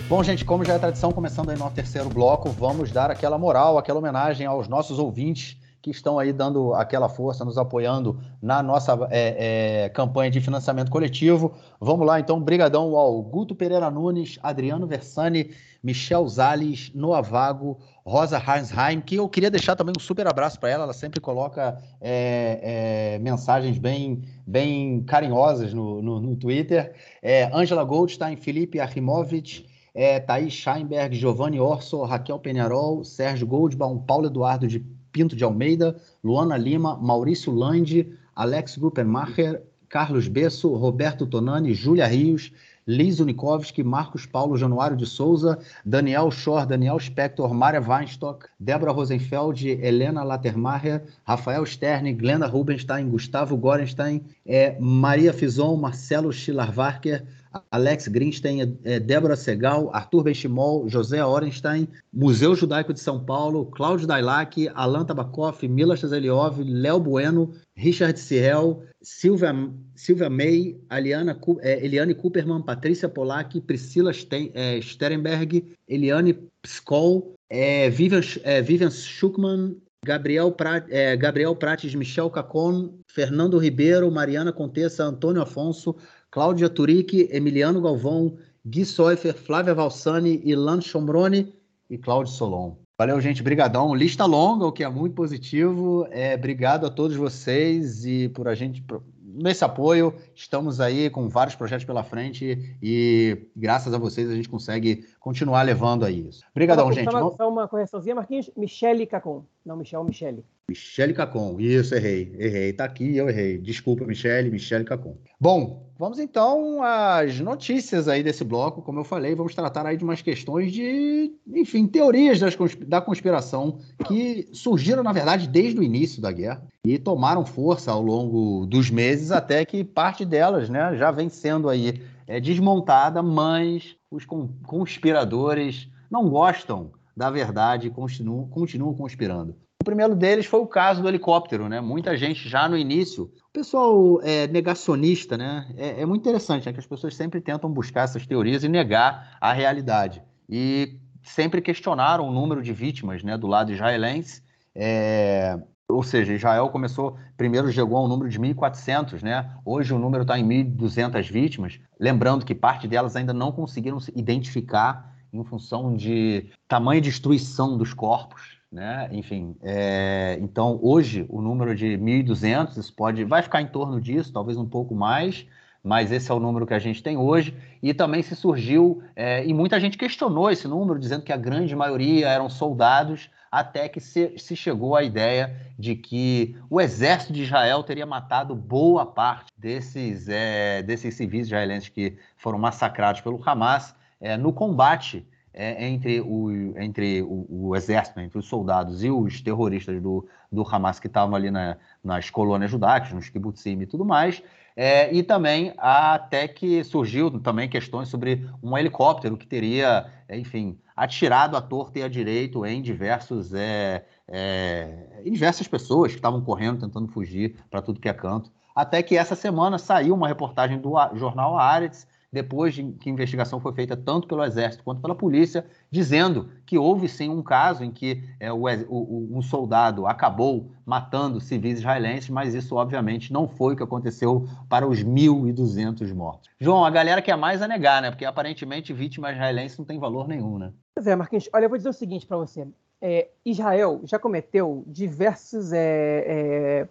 Bom, gente, como já é tradição, começando aí no terceiro bloco, vamos dar aquela moral, aquela homenagem aos nossos ouvintes que estão aí dando aquela força, nos apoiando na nossa é, é, campanha de financiamento coletivo. Vamos lá, então, brigadão ao Guto Pereira Nunes, Adriano Versani, Michel Zales, Noah Vago, Rosa Hansheim, que eu queria deixar também um super abraço para ela, ela sempre coloca é, é, mensagens bem, bem carinhosas no, no, no Twitter. É, Angela Goldstein, Felipe Arimovic, é, Thaís Scheinberg, Giovanni Orso, Raquel Penharol, Sérgio Goldbaum, Paulo Eduardo de Pinto de Almeida, Luana Lima, Maurício Landi, Alex Gruppenmacher, Carlos Besso, Roberto Tonani, Júlia Rios, Liz Unikovski, Marcos Paulo Januário de Souza, Daniel Schor, Daniel Spector, Mária Weinstock, Débora Rosenfeld, Helena Latermacher, Rafael Stern, Glenda Rubenstein, Gustavo Gorenstein, é, Maria Fison, Marcelo Schillerwarker, Alex Greenstein, é, Débora Segal, Arthur Benchimol, José Orenstein, Museu Judaico de São Paulo, Cláudio Dailac, Alan Tabakoff, Mila Chazeliov, Léo Bueno, Richard Cirel, Silvia, Silvia May, Aliana, é, Eliane Cooperman, Patrícia Polak, Priscila Sten, é, Sterenberg, Eliane Pskol, é, Vivian, é, Vivian Schuckman, Gabriel, é, Gabriel Prates, Michel Cacon, Fernando Ribeiro, Mariana Contessa, Antônio Afonso, Cláudia Turic, Emiliano Galvão, Gui Soifer, Flávia Valsani, Ilan Chombrone e Cláudio Solon. Valeu, gente. Brigadão. Lista longa, o que é muito positivo. É, obrigado a todos vocês e por a gente nesse apoio. Estamos aí com vários projetos pela frente e graças a vocês a gente consegue continuar levando aí isso. Obrigadão, gente. Só uma, só uma correçãozinha, Marquinhos. Michele Cacon. Não, Michel, Michele. Michele Cacon. Isso, errei. Errei. Tá aqui, eu errei. Desculpa, Michele, Michele Cacon. Bom, vamos então às notícias aí desse bloco. Como eu falei, vamos tratar aí de umas questões de, enfim, teorias das, da conspiração que surgiram, na verdade, desde o início da guerra e tomaram força ao longo dos meses até que parte delas, né, já vem sendo aí é, desmontada, mas os conspiradores não gostam da verdade e continuam, continuam conspirando primeiro deles foi o caso do helicóptero, né? Muita gente já no início. Pessoal é, negacionista, né? É, é muito interessante, né? Que as pessoas sempre tentam buscar essas teorias e negar a realidade. E sempre questionaram o número de vítimas, né? Do lado israelense. É, ou seja, Israel começou, primeiro chegou a um número de 1.400, né? Hoje o número está em 1.200 vítimas. Lembrando que parte delas ainda não conseguiram se identificar em função de tamanha destruição dos corpos, né? Enfim, é, então hoje o número de 1.200 pode, vai ficar em torno disso, talvez um pouco mais, mas esse é o número que a gente tem hoje. E também se surgiu, é, e muita gente questionou esse número, dizendo que a grande maioria eram soldados, até que se, se chegou à ideia de que o exército de Israel teria matado boa parte desses, é, desses civis israelenses que foram massacrados pelo Hamas é, no combate é, entre, o, entre o, o, exército, entre os soldados e os terroristas do, do Hamas que estavam ali na, nas colônias judaicas, nos kibbutzim e tudo mais, é, e também até que surgiu também questões sobre um helicóptero que teria, enfim, atirado à torta e à direito em diversos é, é, em diversas pessoas que estavam correndo, tentando fugir para tudo que é canto. Até que essa semana saiu uma reportagem do jornal Haaretz depois de que a investigação foi feita tanto pelo Exército quanto pela polícia, dizendo que houve sim um caso em que é, o, o, um soldado acabou matando civis israelenses, mas isso obviamente não foi o que aconteceu para os 1.200 mortos. João, a galera quer mais a negar, né? Porque aparentemente vítima israelense não tem valor nenhum, né? Pois é, Marquinhos. Olha, eu vou dizer o seguinte para você é, Israel já cometeu diversos é, é,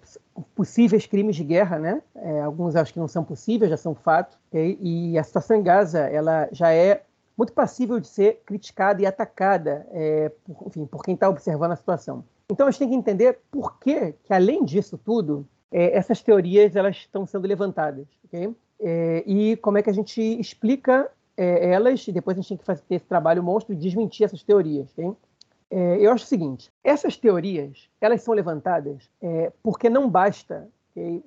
possíveis crimes de guerra, né? É, alguns acho que não são possíveis, já são fato. Okay? E a situação em Gaza, ela já é muito passível de ser criticada e atacada, é, por, enfim, por quem está observando a situação. Então a gente tem que entender por que, que além disso tudo, é, essas teorias elas estão sendo levantadas, ok? e como é que a gente explica elas, e depois a gente tem que fazer esse trabalho monstro de desmentir essas teorias, ok? É, eu acho o seguinte: essas teorias elas são levantadas é, porque não basta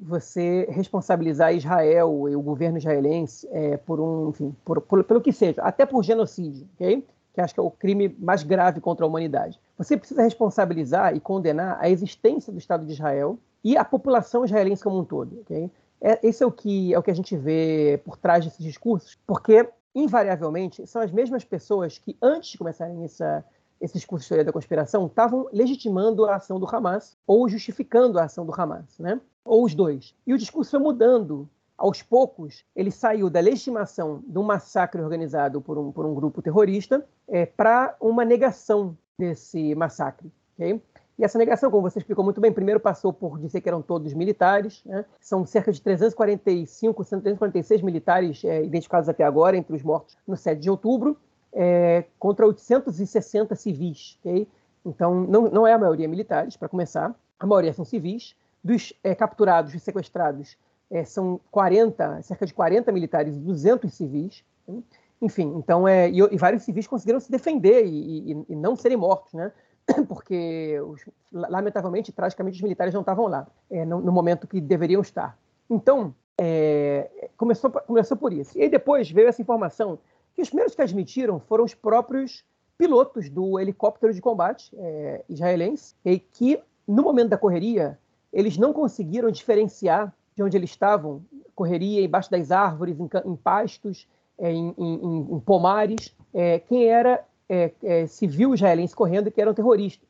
você responsabilizar Israel e o governo israelense é, por um, enfim, por, por, pelo que seja, até por genocídio, okay? que acho que é o crime mais grave contra a humanidade. Você precisa responsabilizar e condenar a existência do Estado de Israel e a população israelense como um todo. Okay? É, esse é o que é o que a gente vê por trás desses discursos, porque invariavelmente são as mesmas pessoas que antes de começarem essa esse discurso de teoria da conspiração estavam legitimando a ação do Hamas ou justificando a ação do Hamas, né? Ou os dois. E o discurso foi mudando. Aos poucos, ele saiu da legitimação de um massacre organizado por um, por um grupo terrorista é, para uma negação desse massacre. Okay? E essa negação, como você explicou muito bem, primeiro passou por dizer que eram todos militares, né? são cerca de 345, 346 militares é, identificados até agora entre os mortos no 7 de outubro, é, contra 860 civis. Okay? Então, não, não é a maioria militares, para começar, a maioria são civis. Dos é, capturados e sequestrados, é, são 40, cerca de 40 militares e 200 civis. Okay? Enfim, então, é, e, e, vários civis conseguiram se defender e, e, e não serem mortos, né? porque, os, lamentavelmente, tragicamente, os militares não estavam lá é, no, no, momento que deveriam estar. Então, é, começou, começou por isso. E aí depois veio essa informação que os primeiros que admitiram foram os próprios pilotos do helicóptero de combate é, israelense, e que, no momento da correria, eles não conseguiram diferenciar de onde eles estavam, correria embaixo das árvores, em, em pastos, é, em, em, em, pomares, é, quem era é, é, civil israelense correndo e que eram terroristas.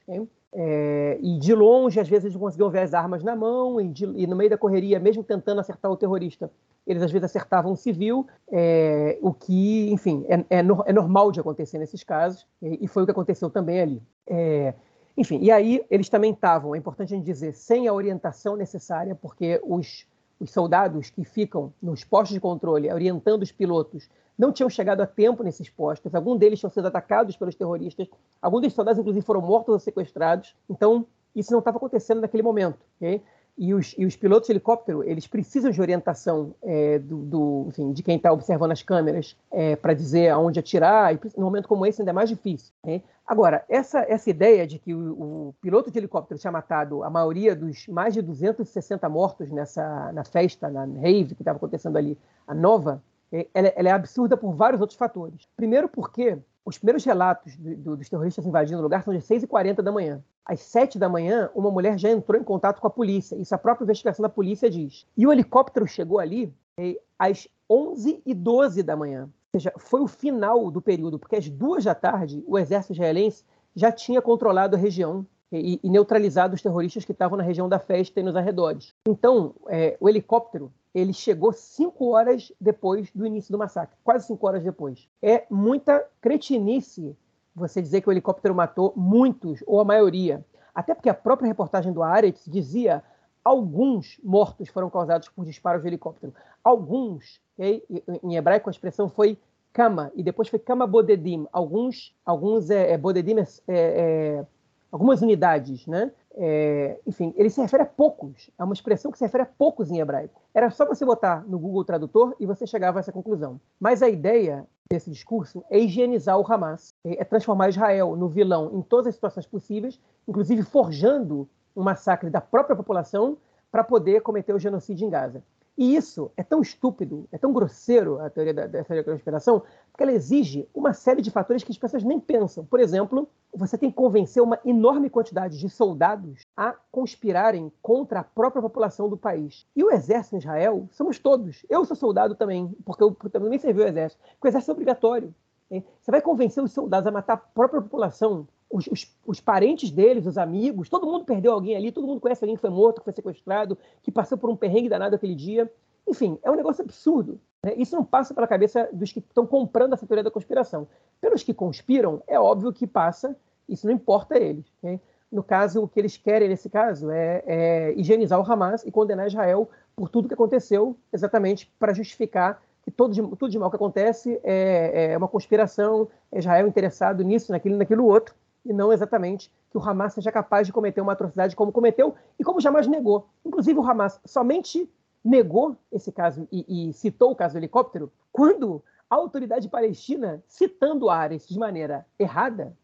É, e de longe, às vezes, eles conseguiam ver as armas na mão, e, de, e, no meio da correria, mesmo tentando acertar o terrorista, eles às vezes acertavam um civil, é, o que, enfim, é, é, é, normal de acontecer nesses casos, e, e foi o que aconteceu também ali. É, enfim, e aí eles também estavam, é importante a gente dizer, sem a orientação necessária, porque os, os soldados que ficam nos postos de controle orientando os pilotos não tinham chegado a tempo nesses postos, alguns deles tinham sido atacados pelos terroristas, alguns dos soldados, inclusive, foram mortos ou sequestrados, então isso não estava acontecendo naquele momento. Okay? E os, e os, pilotos de helicóptero, eles precisam de orientação é, do, do enfim, de quem está observando as câmeras é, para dizer aonde atirar, e num momento como esse ainda é mais difícil. Né? Agora, essa, essa ideia de que o, o, piloto de helicóptero tinha matado a maioria dos mais de 260 mortos nessa na festa, na rave que estava acontecendo ali, a nova, ela, ela, é absurda por vários outros fatores. Primeiro porque os primeiros relatos do, do, dos terroristas invadindo o lugar são de 6h40 da manhã. Às 7 da manhã, uma mulher já entrou em contato com a polícia. Isso a própria investigação da polícia diz. E o helicóptero chegou ali é, às 11h12 da manhã. Ou seja, foi o final do período, porque às duas da tarde o exército israelense já tinha controlado a região e, e neutralizado os terroristas que estavam na região da festa e nos arredores. Então, é, o helicóptero ele chegou cinco horas depois do início do massacre, quase cinco horas depois. É muita cretinice você dizer que o helicóptero matou muitos, ou a maioria. Até porque a própria reportagem do Aretz dizia alguns mortos foram causados por disparos de helicóptero. Alguns, okay? em hebraico a expressão foi kama, e depois foi kama bodedim. Alguns, alguns é, é bodedim é, é, algumas unidades, né? É, enfim, ele se refere a poucos. É uma expressão que se refere a poucos em hebraico. Era só você botar no Google Tradutor e você chegava a essa conclusão. Mas a ideia desse discurso é higienizar o Hamas, é transformar Israel no vilão em todas as situações possíveis, inclusive forjando um massacre da própria população para poder cometer o genocídio em Gaza. E isso é tão estúpido, é tão grosseiro a teoria da, da teoria da conspiração, porque ela exige uma série de fatores que as pessoas nem pensam. Por exemplo, você tem que convencer uma enorme quantidade de soldados a conspirarem contra a própria população do país. E o exército em Israel somos todos. Eu sou soldado também, porque eu também servi o exército. Porque o exército é obrigatório. Você vai convencer os soldados a matar a própria população os, os, os, parentes deles, os amigos, todo mundo perdeu alguém ali, todo mundo conhece alguém que foi morto, que foi sequestrado, que passou por um perrengue danado aquele dia. Enfim, é um negócio absurdo. Né? Isso não passa pela cabeça dos que estão comprando essa teoria da conspiração. Pelos que conspiram, é óbvio que passa, isso não importa a eles. Okay? No caso, o que eles querem nesse caso é, é higienizar o Hamas e condenar Israel por tudo que aconteceu, exatamente para justificar que tudo de, tudo de mal que acontece é, é uma conspiração, é Israel interessado nisso, naquilo, naquilo outro e não exatamente que o Hamas seja capaz de cometer uma atrocidade como cometeu e como jamais negou. Inclusive, o Hamas somente negou esse caso e, e citou o caso do helicóptero quando a autoridade palestina, citando Ares de maneira errada,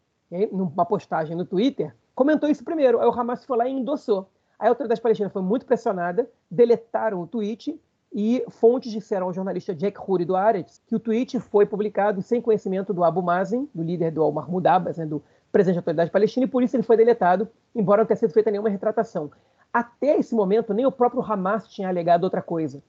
numa postagem no Twitter, comentou isso primeiro. Aí o Hamas foi lá e endossou. Aí a autoridade palestina foi muito pressionada, deletaram o tweet e fontes disseram ao jornalista Jack Huri do Ares que o tweet foi publicado sem conhecimento do Abu Mazen, do líder do Al-Mahmoud Abbas, né, do presidente da autoridade palestina, e por isso ele foi deletado, embora não tenha sido feita nenhuma retratação. Até esse momento, nem o próprio Hamas tinha alegado outra coisa.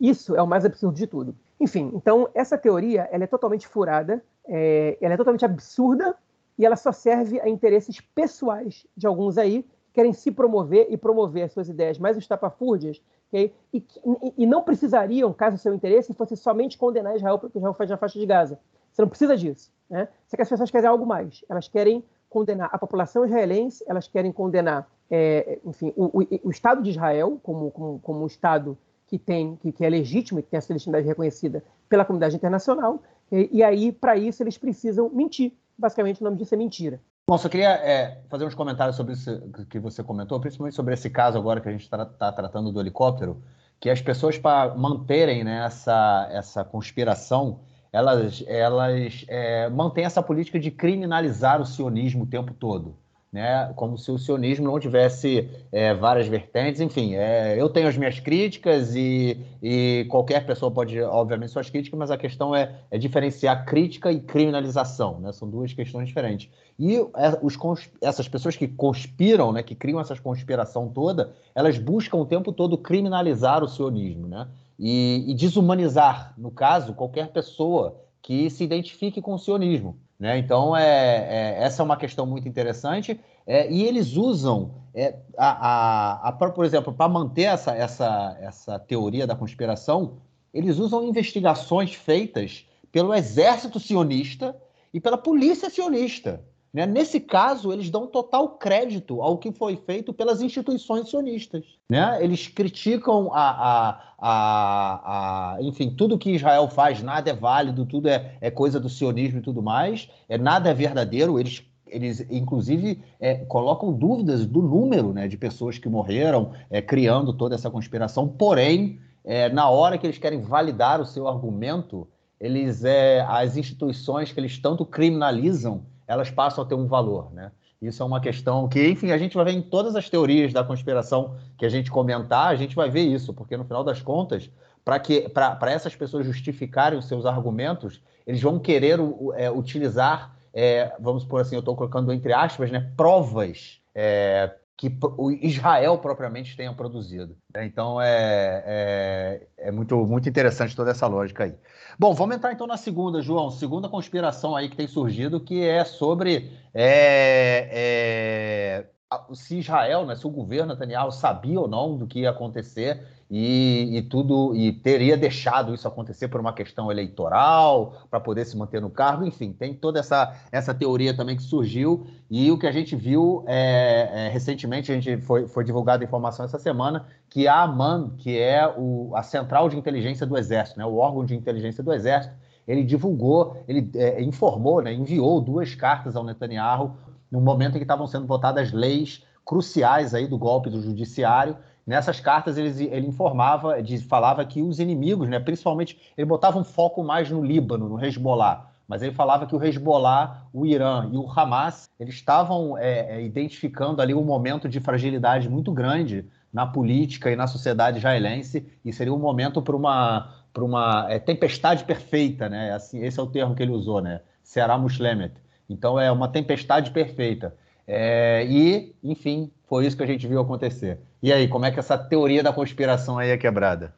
Isso é o mais absurdo de tudo. Enfim, então, essa teoria ela é totalmente furada, é, ela é totalmente absurda, e ela só serve a interesses pessoais de alguns aí, que querem se promover e promover as suas ideias mais estapafúrdias, okay? e, e, e, não precisariam, caso o seu interesse fosse somente condenar Israel porque Israel faz na faixa de Gaza. Você não precisa disso. Né? Só que as pessoas querem algo mais. Elas querem condenar a população israelense, elas querem condenar, é, enfim, o, o, o, Estado de Israel como, como, como um Estado que tem que, que, é legítimo e que tem a sua legitimidade reconhecida pela comunidade internacional. E, e aí, para isso, eles precisam mentir. Basicamente, o nome disso é mentira. Bom, só queria é, fazer uns comentários sobre isso que você comentou, principalmente sobre esse caso agora que a gente está tá tratando do helicóptero, que as pessoas, para manterem né, essa, essa conspiração, elas, elas é, mantêm essa política de criminalizar o sionismo o tempo todo. Né? Como se o sionismo não tivesse é, várias vertentes. Enfim, é, eu tenho as minhas críticas e, e, qualquer pessoa pode, obviamente, suas críticas, mas a questão é, é diferenciar crítica e criminalização. Né? São duas questões diferentes. E é, os, essas pessoas que conspiram, né, que criam essa conspiração toda, elas buscam o tempo todo criminalizar o sionismo. Né? E, e desumanizar, no caso, qualquer pessoa que se identifique com o sionismo. Né? Então, é, é, essa é uma questão muito interessante. É, e eles usam, é, a, a, a, por exemplo, para manter essa, essa, essa teoria da conspiração, eles usam investigações feitas pelo exército sionista e pela polícia sionista. Né? Nesse caso, eles dão total crédito ao que foi feito pelas instituições sionistas. Né? Eles criticam a, a, a, a, enfim, tudo que Israel faz, nada é válido, tudo é, é coisa do sionismo e tudo mais, é, nada é verdadeiro. Eles eles inclusive é, colocam dúvidas do número né, de pessoas que morreram, é, criando toda essa conspiração. Porém, é, na hora que eles querem validar o seu argumento, eles é, as instituições que eles tanto criminalizam elas passam a ter um valor, né? Isso é uma questão que, enfim, a gente vai ver em todas as teorias da conspiração que a gente comentar, a gente vai ver isso, porque no final das contas, para que para essas pessoas justificarem os seus argumentos, eles vão querer é, utilizar, é, vamos por assim, eu estou colocando entre aspas, né, provas é, que o Israel propriamente tenha produzido. Então é, é, é, muito, muito interessante toda essa lógica aí. Bom, vamos entrar então na segunda, João. Segunda conspiração aí que tem surgido, que é sobre é, é se Israel, né, se o governo Netanyahu sabia ou não do que ia acontecer e, e, tudo e teria deixado isso acontecer por uma questão eleitoral para poder se manter no cargo, enfim, tem toda essa, essa teoria também que surgiu e o que a gente viu é, é, recentemente a gente foi, foi divulgada informação essa semana que a AMAN, que é o, a central de inteligência do Exército, né, o órgão de inteligência do Exército, ele divulgou, ele é, informou, né, enviou duas cartas ao Netanyahu no momento em que estavam sendo votadas leis cruciais aí do golpe do judiciário Nessas cartas ele, ele informava, falava que os inimigos, né, principalmente, ele botava um foco mais no Líbano, no Hezbollah, mas ele falava que o Hezbollah, o Irã e o Hamas eles estavam é, é, identificando ali um momento de fragilidade muito grande na política e na sociedade israelense e seria um momento para uma para uma é, tempestade perfeita, né? Assim, esse é o termo que ele usou, né? Será Muslemet. Então é uma tempestade perfeita. É, e, enfim, foi isso que a gente viu acontecer. E aí, como é que essa teoria da conspiração aí é quebrada?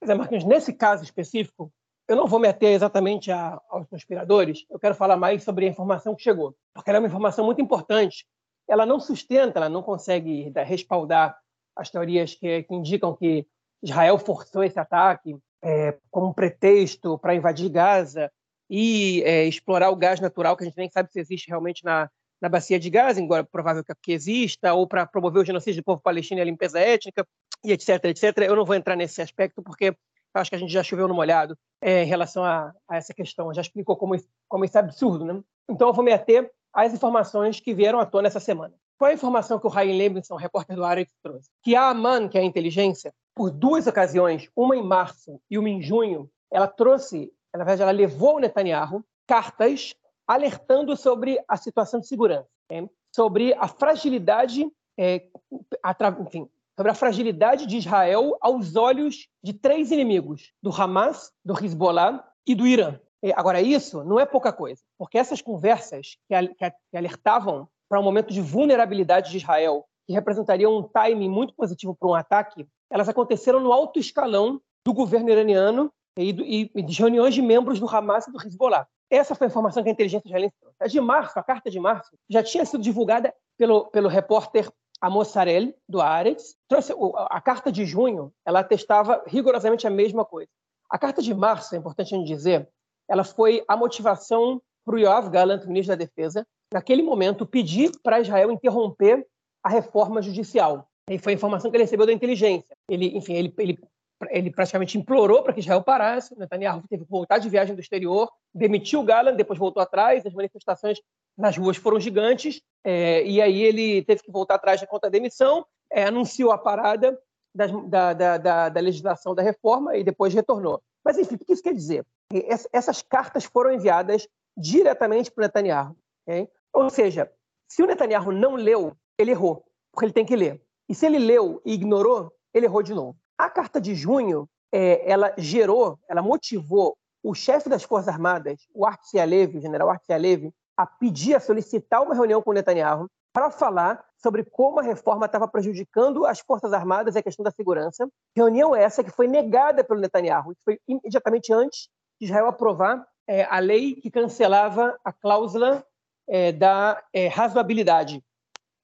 Pois é, Marquinhos, nesse caso específico, eu não vou me ater exatamente a, aos conspiradores, eu quero falar mais sobre a informação que chegou, porque ela é uma informação muito importante. Ela não sustenta, ela não consegue respaldar as teorias que, que indicam que Israel forçou esse ataque é, como pretexto para invadir Gaza e é, explorar o gás natural, que a gente nem sabe se existe realmente na, na bacia de Gaza, embora provável que exista, ou para promover o genocídio do povo palestino e a limpeza étnica, e etc, etc. Eu não vou entrar nesse aspecto, porque acho que a gente já choveu no molhado é, em relação a, a, essa questão, já explicou como, como isso é absurdo. Né? Então, eu vou me ater às informações que vieram à tona essa semana. Qual é a informação que o Ryan Levinson, repórter do Aretz, trouxe? Que a AMAN, que é a inteligência, por duas ocasiões, uma em março e uma em junho, ela trouxe, na verdade, ela levou ao Netanyahu cartas alertando sobre a situação de segurança, sobre a fragilidade, é, enfim, sobre a fragilidade de Israel aos olhos de três inimigos: do Hamas, do Hezbollah e do Irã. Agora, isso não é pouca coisa, porque essas conversas que alertavam para um momento de vulnerabilidade de Israel, que representaria um timing muito positivo para um ataque, elas aconteceram no alto escalão do governo iraniano e, e de reuniões de membros do Hamas e do Hezbollah. Essa foi a informação que a inteligência israelense trouxe. A de março, a carta de março, já tinha sido divulgada pelo, pelo repórter Amos Sarel, do Aretz. Trouxe, a carta de junho, ela atestava rigorosamente a mesma coisa. A carta de março, é importante a gente dizer, ela foi a motivação para o Yoav Gallant, ministro da Defesa, naquele momento, pedir para Israel interromper a reforma judicial. E foi a informação que ele recebeu da inteligência. Ele, enfim, ele, ele, ele praticamente implorou para que Israel parasse. Netanyahu teve que voltar de viagem do exterior, demitiu o Gallant, depois voltou atrás. As manifestações nas ruas foram gigantes. É, e aí ele teve que voltar atrás conta da demissão, é, anunciou a parada das, da, da, da, da, legislação da reforma e depois retornou. Mas, enfim, o que isso quer dizer? Essas cartas foram enviadas diretamente para o Netanyahu. Okay? Ou seja, se o Netanyahu não leu, ele errou, porque ele tem que ler. E se ele leu e ignorou, ele errou de novo. A carta de junho, é, ela gerou, ela motivou o chefe das Forças Armadas, o Artsy o general Artsy Alevi, a pedir, a solicitar uma reunião com o Netanyahu para falar sobre como a reforma estava prejudicando as Forças Armadas e a questão da segurança. Reunião essa que foi negada pelo Netanyahu. Isso foi imediatamente antes de Israel aprovar é, a lei que cancelava a cláusula é, da é, razoabilidade,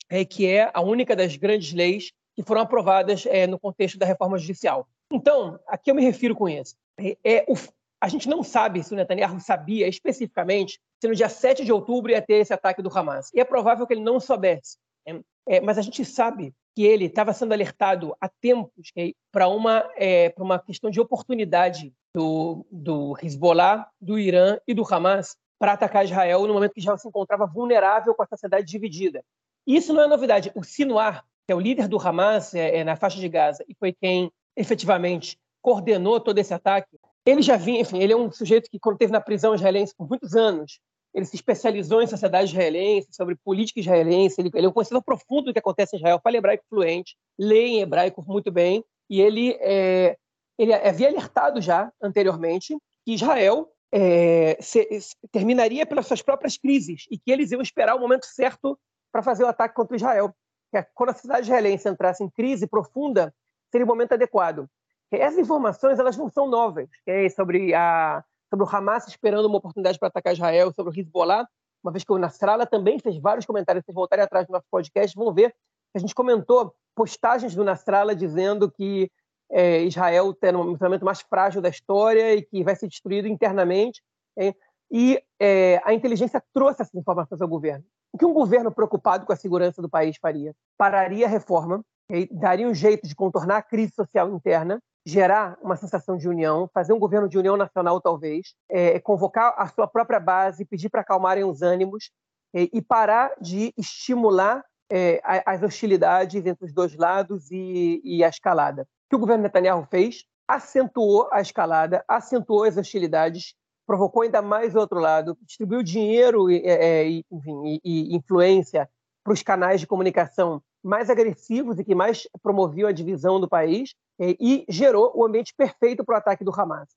é, que é a única das grandes leis que foram aprovadas é, no contexto da reforma judicial. Então, a que eu me refiro com isso? É, é, o, a gente não sabe se o Netanyahu sabia especificamente se no dia 7 de outubro ia ter esse ataque do Hamas. E é provável que ele não soubesse. Né? É, mas a gente sabe que ele estava sendo alertado há tempos para uma, é, uma questão de oportunidade do, do Hezbollah, do Irã e do Hamas para atacar Israel no momento que Israel se encontrava vulnerável com a sociedade dividida. Isso não é novidade. O Sinuar, que é o líder do Hamas é, é, na faixa de Gaza e foi quem efetivamente coordenou todo esse ataque, ele já vinha, enfim, ele é um sujeito que, quando esteve na prisão israelense por muitos anos, ele se especializou em sociedade israelense, sobre política israelense, ele, ele é um conhecedor profundo do que acontece em Israel, fala hebraico fluente, lê em hebraico muito bem, e ele, é, ele havia alertado já anteriormente que Israel é, se, se, terminaria pelas suas próprias crises e que eles iam esperar o momento certo para fazer o ataque contra Israel. Que quando a sociedade israelense entrasse em crise profunda, seria o momento adequado. Essas informações elas não são novas, é sobre, a, sobre o Hamas esperando uma oportunidade para atacar Israel, sobre o Hezbollah, uma vez que o Nasrallah também fez vários comentários, vocês voltarem atrás do nosso podcast, vão ver que a gente comentou postagens do Nasrallah dizendo que é, Israel tem um momento mais frágil da história e que vai ser destruído internamente. É, e é, a inteligência trouxe essas informações ao governo. O que um governo preocupado com a segurança do país faria? Pararia a reforma, daria um jeito de contornar a crise social interna, gerar uma sensação de união, fazer um governo de união nacional, talvez, é, convocar a sua própria base, pedir para acalmarem os ânimos é, e parar de estimular é, as hostilidades entre os dois lados e, e a escalada. O que o governo Netanyahu fez? Acentuou a escalada, acentuou as hostilidades provocou ainda mais o outro lado, distribuiu dinheiro e, é, e, enfim, e, e influência para os canais de comunicação mais agressivos e que mais promoviam a divisão do país é, e gerou o ambiente perfeito para o ataque do Hamas.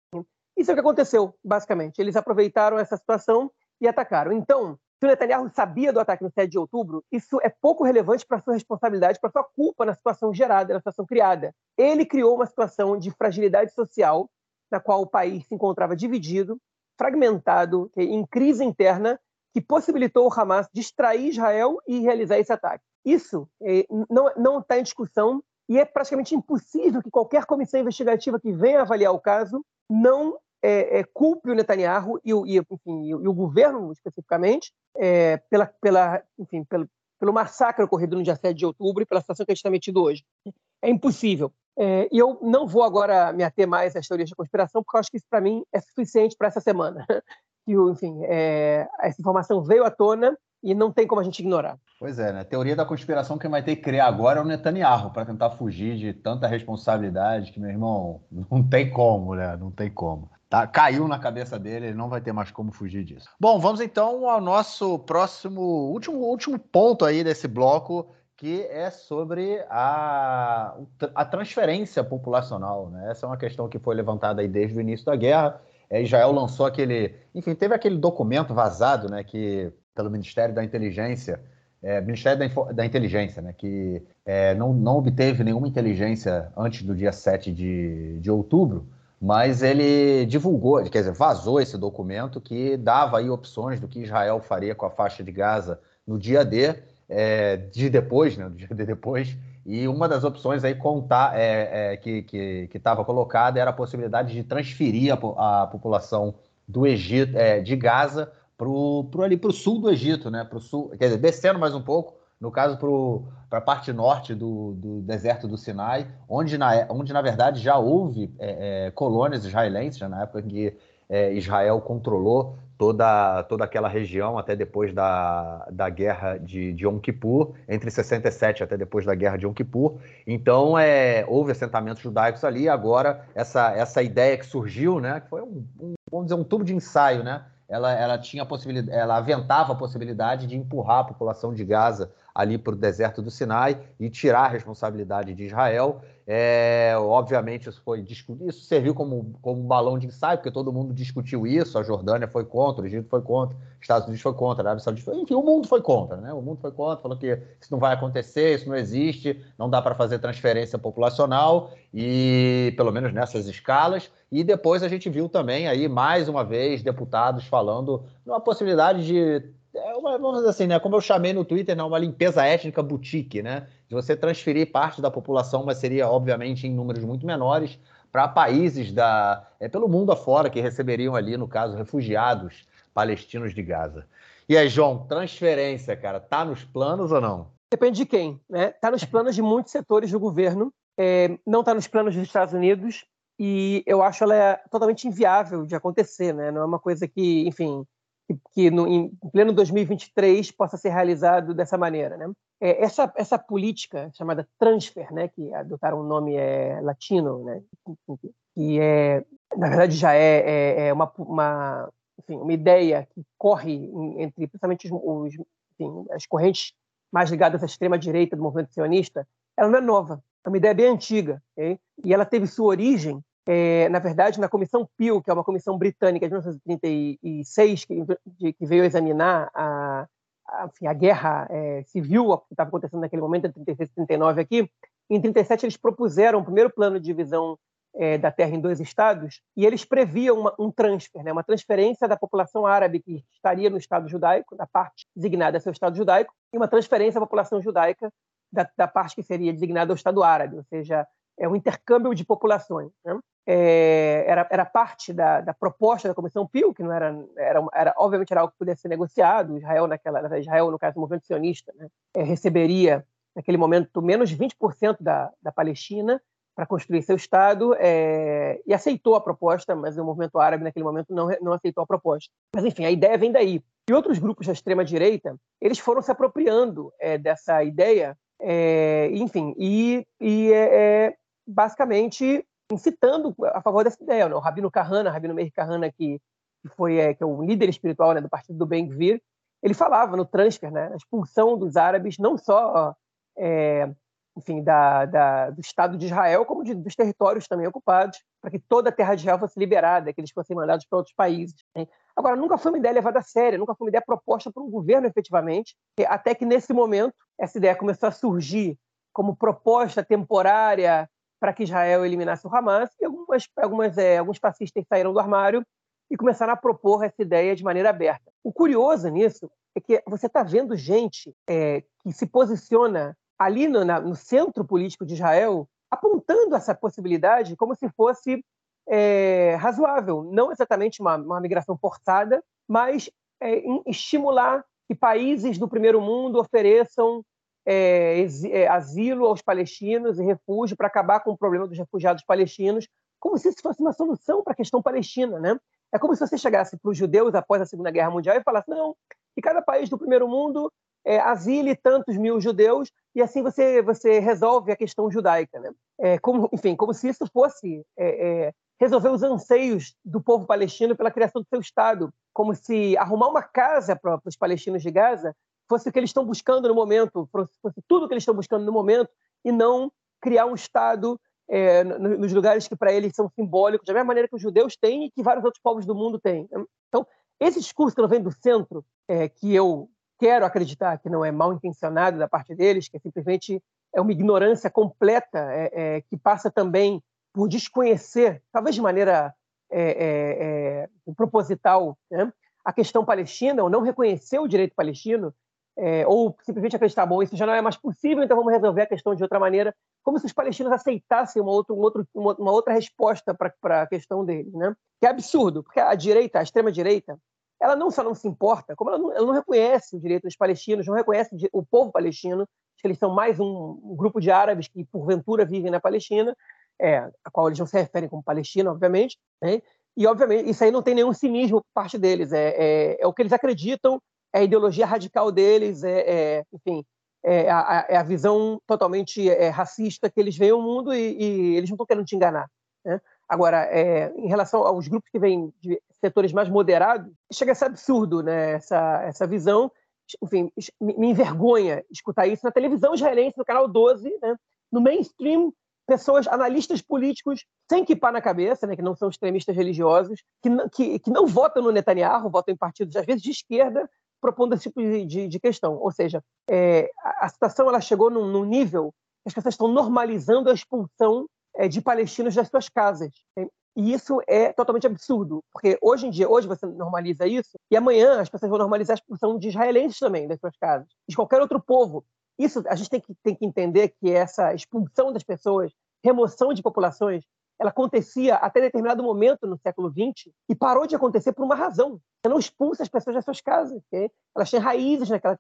Isso é o que aconteceu, basicamente. Eles aproveitaram essa situação e atacaram. Então, se o Netanyahu sabia do ataque no 7 de outubro, isso é pouco relevante para sua responsabilidade, para sua culpa na situação gerada, na situação criada. Ele criou uma situação de fragilidade social, na qual o país se encontrava dividido, fragmentado, em crise interna, que possibilitou o Hamas distrair Israel e realizar esse ataque. Isso é, não está em discussão e é praticamente impossível que qualquer comissão investigativa que venha avaliar o caso não é, é, culpe o Netanyahu e o, e, enfim, e o governo, especificamente, é, pela, pela, enfim, pelo, pelo massacre ocorrido no dia 7 de outubro e pela situação que a gente está metido hoje. É impossível. É, e eu não vou agora me ater mais às teorias de conspiração, porque eu acho que isso, para mim, é suficiente para essa semana. Que, enfim, é, essa informação veio à tona e não tem como a gente ignorar. Pois é, né? Teoria da conspiração quem vai ter que criar agora é o Netanyahu para tentar fugir de tanta responsabilidade que, meu irmão, não tem como, né? Não tem como. Tá, caiu na cabeça dele, ele não vai ter mais como fugir disso. Bom, vamos então ao nosso próximo, último, último ponto aí desse bloco, que é sobre a, a transferência populacional. Né? Essa é uma questão que foi levantada aí desde o início da guerra. É, Israel lançou aquele, enfim, teve aquele documento vazado, né, que pelo Ministério da Inteligência, é, Ministério da, da, Inteligência, né, que é, não, não obteve nenhuma inteligência antes do dia 7 de, de outubro, mas ele divulgou, quer dizer, vazou esse documento que dava aí opções do que Israel faria com a faixa de Gaza no dia D, é, de depois, né, no dia D depois, e uma das opções aí contar, é, é, que estava colocada era a possibilidade de transferir a, a população do Egito, é, de Gaza para o sul do Egito, né, pro sul, quer dizer, descendo mais um pouco, no caso para a parte norte do, do, deserto do Sinai, onde na, onde na verdade já houve é, é, colônias israelenses, já na época em que Israel controlou toda, toda aquela região até depois da, da guerra de, de Yom Kippur, entre 67 até depois da guerra de Yom Kippur. Então, é, houve assentamentos judaicos ali. Agora, essa, essa ideia que surgiu, né, que foi um, um, vamos dizer, um tubo de ensaio, né? Ela, ela tinha possibilidade, ela aventava a possibilidade de empurrar a população de Gaza ali para o deserto do Sinai e tirar a responsabilidade de Israel. É, obviamente, isso foi isso serviu como, como balão de ensaio, porque todo mundo discutiu isso. A Jordânia foi contra, o Egito foi contra, os Estados Unidos foi contra, a Arábia Saudita foi, enfim, o mundo foi contra, né? O mundo foi contra, falou que isso não vai acontecer, isso não existe, não dá para fazer transferência populacional e pelo menos nessas escalas. E depois a gente viu também aí mais uma vez deputados falando numa possibilidade de é uma, vamos dizer assim, né? Como eu chamei no Twitter, né, uma limpeza étnica boutique, né? De você transferir parte da população, mas seria, obviamente, em números muito menores, para países da, é, pelo mundo afora que receberiam ali, no caso, refugiados palestinos de Gaza. E aí, João, transferência, cara, tá nos planos ou não? Depende de quem, né? Tá nos planos de muitos setores do governo, é, não tá nos planos dos Estados Unidos, e eu acho ela é totalmente inviável de acontecer, né? Não é uma coisa que, enfim, que no, em pleno 2023 possa ser realizado dessa maneira. Né? É, essa, essa política chamada transfer, né, que adotaram um nome é, latino, né, que é, na verdade já é, é, é uma, uma, enfim, uma ideia que corre entre principalmente os, enfim, as correntes mais ligadas à extrema-direita do movimento sionista, ela não é nova, é uma ideia bem antiga, okay? e ela teve sua origem é, na verdade, na Comissão Peel, que é uma comissão britânica de 1936, que, de, que veio examinar a, a, enfim, a guerra é, civil que estava acontecendo naquele momento, entre 36 e 39 aqui, em 37 eles propuseram o primeiro plano de divisão é, da terra em dois estados, e eles previam uma, um transfer, né, uma transferência da população árabe que estaria no Estado judaico, da parte designada a seu Estado judaico, e uma transferência da população judaica da, da parte que seria designada ao Estado árabe, ou seja, é um intercâmbio de populações. Né? É, era, era parte da, da, proposta da Comissão Pio, que não era, era, era, obviamente era algo que pudesse ser negociado. Israel naquela, Israel no caso do movimento sionista, né? é, receberia naquele momento menos de 20% da, da Palestina para construir seu estado é, e aceitou a proposta, mas o movimento árabe naquele momento não, não aceitou a proposta. Mas enfim, a ideia vem daí. E outros grupos da extrema direita eles foram se apropriando dessa ideia, é, enfim, e, e é, basicamente incitando a favor dessa ideia. Né? O Rabino Kahana, Rabino Meir Kahana, que que foi é, que é o líder espiritual né, do partido do Ben-Gvir, ele falava no transfer, né, a expulsão dos árabes, não só é, enfim, da, da, do Estado de Israel, como de, dos territórios também ocupados, para que toda a terra de Israel fosse liberada, que eles fossem mandados para outros países. Né? Agora, nunca foi uma ideia levada a sério, nunca foi uma ideia proposta por um governo efetivamente, até que nesse momento essa ideia começou a surgir como proposta temporária para que Israel eliminasse o Hamas, e algumas, algumas, é, alguns fascistas saíram do armário e começaram a propor essa ideia de maneira aberta. O curioso nisso é que você está vendo gente é, que se posiciona ali no, na, no, centro político de Israel, apontando essa possibilidade como se fosse é, razoável, não exatamente uma, uma migração forçada, mas é, estimular que países do primeiro mundo ofereçam é, é, asilo aos palestinos e refúgio para acabar com o problema dos refugiados palestinos, como se isso fosse uma solução para a questão palestina, né? É como se você chegasse para os judeus após a Segunda Guerra Mundial e falasse: não, que cada país do primeiro mundo é, asile tantos mil judeus e assim você você resolve a questão judaica, né? É, como, enfim, como se isso fosse é, é resolver os anseios do povo palestino pela criação do seu Estado, como se arrumar uma casa para os palestinos de Gaza fosse o que eles estão buscando no momento, fosse tudo o que eles estão buscando no momento, e não criar um Estado é, nos lugares que para eles são simbólicos, da mesma maneira que os judeus têm e que vários outros povos do mundo têm. Então, esse discurso que não vem do centro, é, que eu quero acreditar que não é mal intencionado da parte deles, que é simplesmente é uma ignorância completa, é, é que passa também por desconhecer, talvez de maneira é, é, proposital, né? a questão palestina, ou não reconhecer o direito palestino, é, ou simplesmente acreditar, bom, isso já não é mais possível, então vamos resolver a questão de outra maneira, como se os palestinos aceitassem uma, um outro, uma, outra resposta para a questão deles, né? Que é absurdo, porque a direita, a extrema-direita, ela não só não se importa, como ela não, ela não, reconhece o direito dos palestinos, não reconhece o povo palestino, que eles são mais um, um, grupo de árabes que, porventura, vivem na Palestina, é, a qual eles não se referem como Palestina, obviamente, né? e, obviamente, isso aí não tem nenhum cinismo por parte deles, é, é, é o que eles acreditam é a ideologia radical deles, é, é enfim, é a, é a, visão totalmente é, racista que eles veem o mundo e, e eles não estão querendo te enganar. Né? Agora, é, em relação aos grupos que vêm de setores mais moderados, chega a ser absurdo né, essa, essa visão. Enfim, me envergonha escutar isso na televisão israelense, no canal 12, né, no mainstream, pessoas, analistas políticos sem pá na cabeça, né, que não são extremistas religiosos, que, que, que não votam no Netanyahu, votam em partidos, às vezes, de esquerda, propondo esse tipo de, de, de questão. Ou seja, é, a, situação ela chegou num, num, nível que as pessoas estão normalizando a expulsão é, de palestinos das suas casas. E isso é totalmente absurdo, porque hoje em dia, hoje você normaliza isso, e amanhã as pessoas vão normalizar a expulsão de israelenses também das suas casas, de qualquer outro povo. Isso a gente tem que, tem que entender que essa expulsão das pessoas, remoção de populações, ela acontecia até determinado momento no século XX e parou de acontecer por uma razão. Você não expulsa as pessoas das suas casas. Okay? Elas têm raízes naquela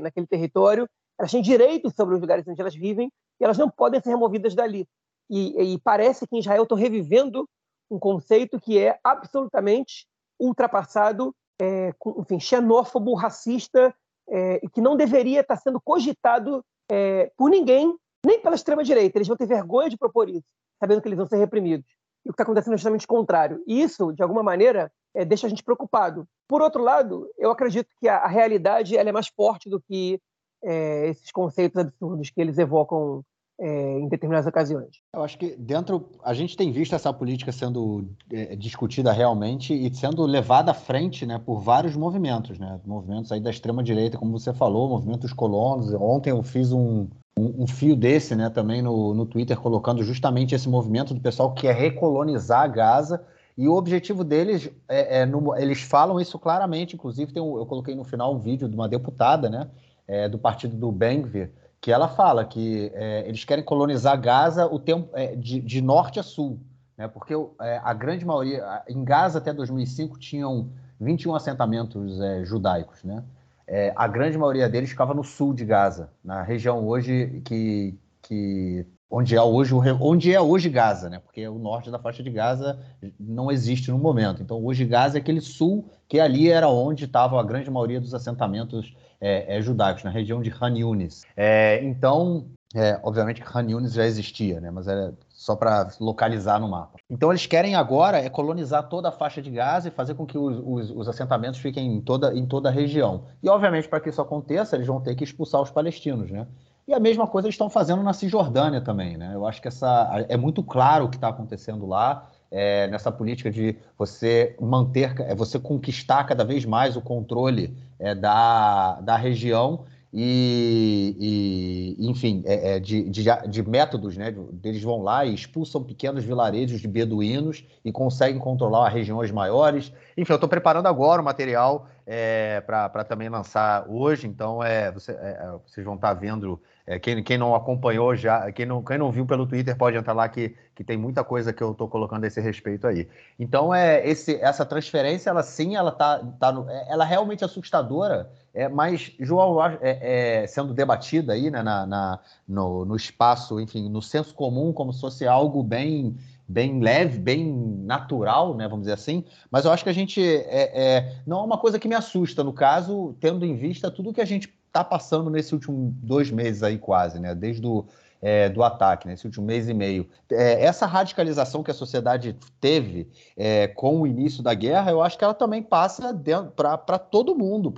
naquele território, elas têm direitos sobre os lugares onde elas vivem e elas não podem ser removidas dali. E, e parece que em Israel estão revivendo um conceito que é absolutamente ultrapassado, é, enfim, xenófobo, racista, é, que não deveria estar sendo cogitado é, por ninguém, nem pela extrema-direita. Eles vão ter vergonha de propor isso sabendo que eles vão ser reprimidos. E o que está acontecendo é justamente o contrário. E isso, de alguma maneira, é, deixa a gente preocupado. Por outro lado, eu acredito que a, a realidade ela é mais forte do que é, esses conceitos absurdos que eles evocam é, em determinadas ocasiões. Eu acho que dentro a gente tem visto essa política sendo é, discutida realmente e sendo levada à frente, né, por vários movimentos, né, movimentos aí da extrema direita, como você falou, movimentos colonos. Ontem eu fiz um, um, um, fio desse, né, também no, no Twitter, colocando justamente esse movimento do pessoal que quer recolonizar Gaza. E o objetivo deles, é, é no, eles falam isso claramente. Inclusive, tem um, eu coloquei no final um vídeo de uma deputada, né, é, do partido do Bengvir, que ela fala que é, eles querem colonizar Gaza o tempo é, de, de, norte a sul, né, porque é, a grande maioria, em Gaza até 2005 tinham 21 assentamentos judaicos, né? É, a grande maioria deles ficava no sul de Gaza, na região hoje que, que onde é hoje onde é hoje Gaza, né? Porque o norte da faixa de Gaza não existe no momento. Então hoje Gaza é aquele sul que ali era onde estava a grande maioria dos assentamentos é, é, judaicos, na região de Han Yunis. É, então É, obviamente que Han Yunis já existia, né? Mas era só para localizar no mapa. Então eles querem agora é colonizar toda a faixa de Gaza e fazer com que os, os, os assentamentos fiquem em toda, em toda a região. E obviamente para que isso aconteça, eles vão ter que expulsar os palestinos, né? E a mesma coisa eles estão fazendo na Cisjordânia também, né? Eu acho que essa é muito claro o que está acontecendo lá. É, nessa política de você manter, é, você conquistar cada vez mais o controle é, da, da região e, e enfim, é, é, de, de, de, métodos, né? Eles vão lá e expulsam pequenos vilarejos de beduínos e conseguem controlar regiões maiores. Enfim, eu estou preparando agora o material é, para também lançar hoje, então é, você, é, é, vocês vão estar tá vendo. É, quem, quem não acompanhou já, quem não, quem não viu pelo Twitter pode entrar lá que, que tem muita coisa que eu estou colocando a esse respeito aí. Então é esse, essa transferência, ela sim, ela tá, tá no, ela é realmente assustadora é, mas, João, é, é, sendo debatida aí né, na, na no, no, espaço, enfim, no senso comum, como se fosse algo bem, bem leve, bem natural, né, vamos dizer assim, mas eu acho que a gente é, é não é uma coisa que me assusta, no caso, tendo em vista tudo que a gente está passando nesse último dois meses aí quase, né, desde o é, do ataque, nesse último mês e meio. É, essa radicalização que a sociedade teve é, com o início da guerra, eu acho que ela também passa para todo mundo,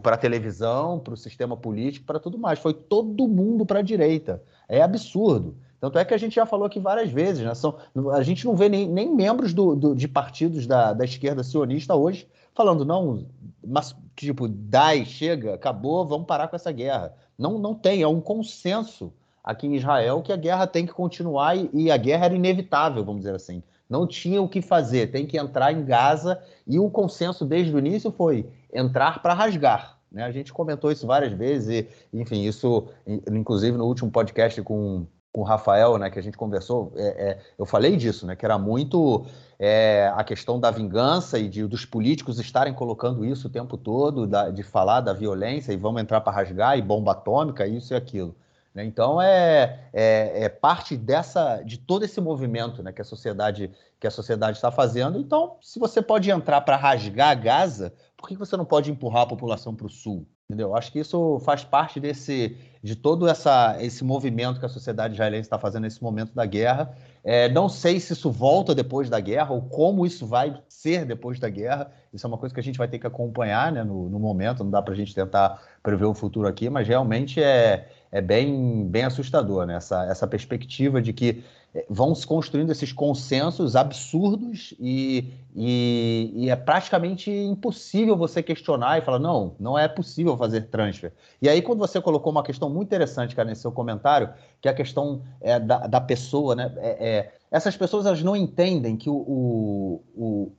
para a televisão, para o sistema político, para tudo mais. Foi todo mundo para a direita. É absurdo. Tanto é que a gente já falou aqui várias vezes, né? São, a gente não vê nem, nem membros do, do, de partidos da, da esquerda sionista hoje falando, não, mas tipo, dai, chega, acabou, vamos parar com essa guerra. Não, não tem, é um consenso aqui em Israel que a guerra tem que continuar e, e a guerra era inevitável, vamos dizer assim. Não tinha o que fazer, tem que entrar em Gaza e o consenso desde o início foi entrar para rasgar. Né? A gente comentou isso várias vezes, e, enfim, isso, inclusive no último podcast com, com o Rafael, né, que a gente conversou, é, é, eu falei disso, né, que era muito é, a questão da vingança e de, dos políticos estarem colocando isso o tempo todo, da, de falar da violência e vamos entrar para rasgar e bomba atômica, isso e aquilo. Né? Então é, é, é, parte dessa de todo esse movimento né, que a sociedade que a sociedade está fazendo. Então, se você pode entrar para rasgar Gaza, por que você não pode empurrar a população para o sul? Entendeu? Acho que isso faz parte desse de todo essa, esse movimento que a sociedade israelense está fazendo nesse momento da guerra. É, não sei se isso volta depois da guerra ou como isso vai ser depois da guerra. Isso é uma coisa que a gente vai ter que acompanhar né, no, no momento. Não dá para a gente tentar prever o futuro aqui, mas realmente é, é bem, bem assustador, né? essa, essa perspectiva de que vão se construindo esses consensos absurdos e, e, e, é praticamente impossível você questionar e falar, não, não é possível fazer transfer. E aí, quando você colocou uma questão muito interessante, cara, nesse seu comentário, que é a questão é, da, da pessoa, né? É, é, essas pessoas elas não entendem que o, o, o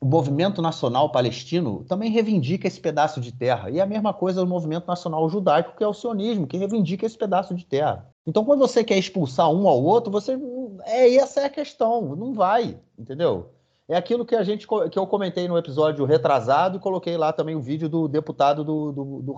o movimento nacional palestino também reivindica esse pedaço de terra. E é a mesma coisa do movimento nacional judaico, que é o sionismo, que reivindica esse pedaço de terra. Então, quando você quer expulsar um ao outro, você. É, essa é a questão. Não vai, entendeu? É aquilo que a gente que eu comentei no episódio retrasado e coloquei lá também o vídeo do deputado do, do, do.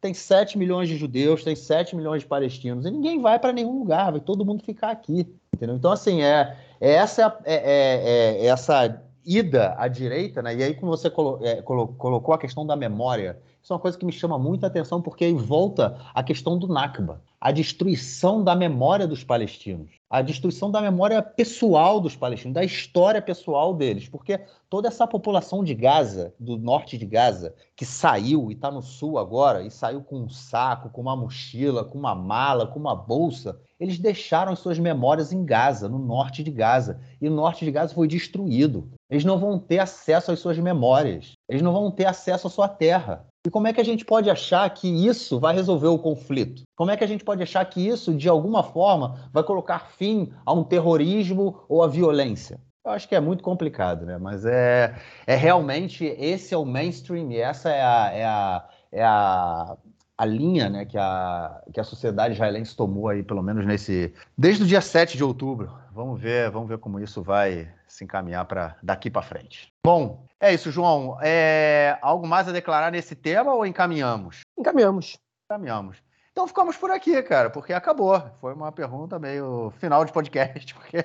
Tem 7 milhões de judeus, tem 7 milhões de palestinos, e ninguém vai para nenhum lugar, vai todo mundo ficar aqui. Entendeu? Então, assim, é, é essa, é, é, é essa ida à direita, né? E aí, como você colo é, colo colocou a questão da memória, isso é uma coisa que me chama muita atenção, porque aí volta a questão do Nakba, a destruição da memória dos palestinos, a destruição da memória pessoal dos palestinos, da história pessoal deles, porque toda essa população de Gaza, do norte de Gaza, que saiu e está no sul agora, e saiu com um saco, com uma mochila, com uma mala, com uma bolsa, eles deixaram as suas memórias em Gaza, no norte de Gaza, e o norte de Gaza foi destruído. Eles não vão ter acesso às suas memórias, eles não vão ter acesso à sua terra. E como é que a gente pode achar que isso vai resolver o conflito? Como é que a gente pode achar que isso, de alguma forma, vai colocar fim a um terrorismo ou a violência? Eu acho que é muito complicado, né? Mas é, é realmente esse é o mainstream e essa é a, é a, é a, a linha né, que, a, que a sociedade israelense tomou aí, pelo menos nesse. Desde o dia 7 de outubro. Vamos ver, vamos ver como isso vai se encaminhar para daqui para frente. Bom, é isso, João. É... Algo mais a declarar nesse tema ou encaminhamos? Encaminhamos. Encaminhamos. Então ficamos por aqui, cara, porque acabou. Foi uma pergunta meio final de podcast, porque,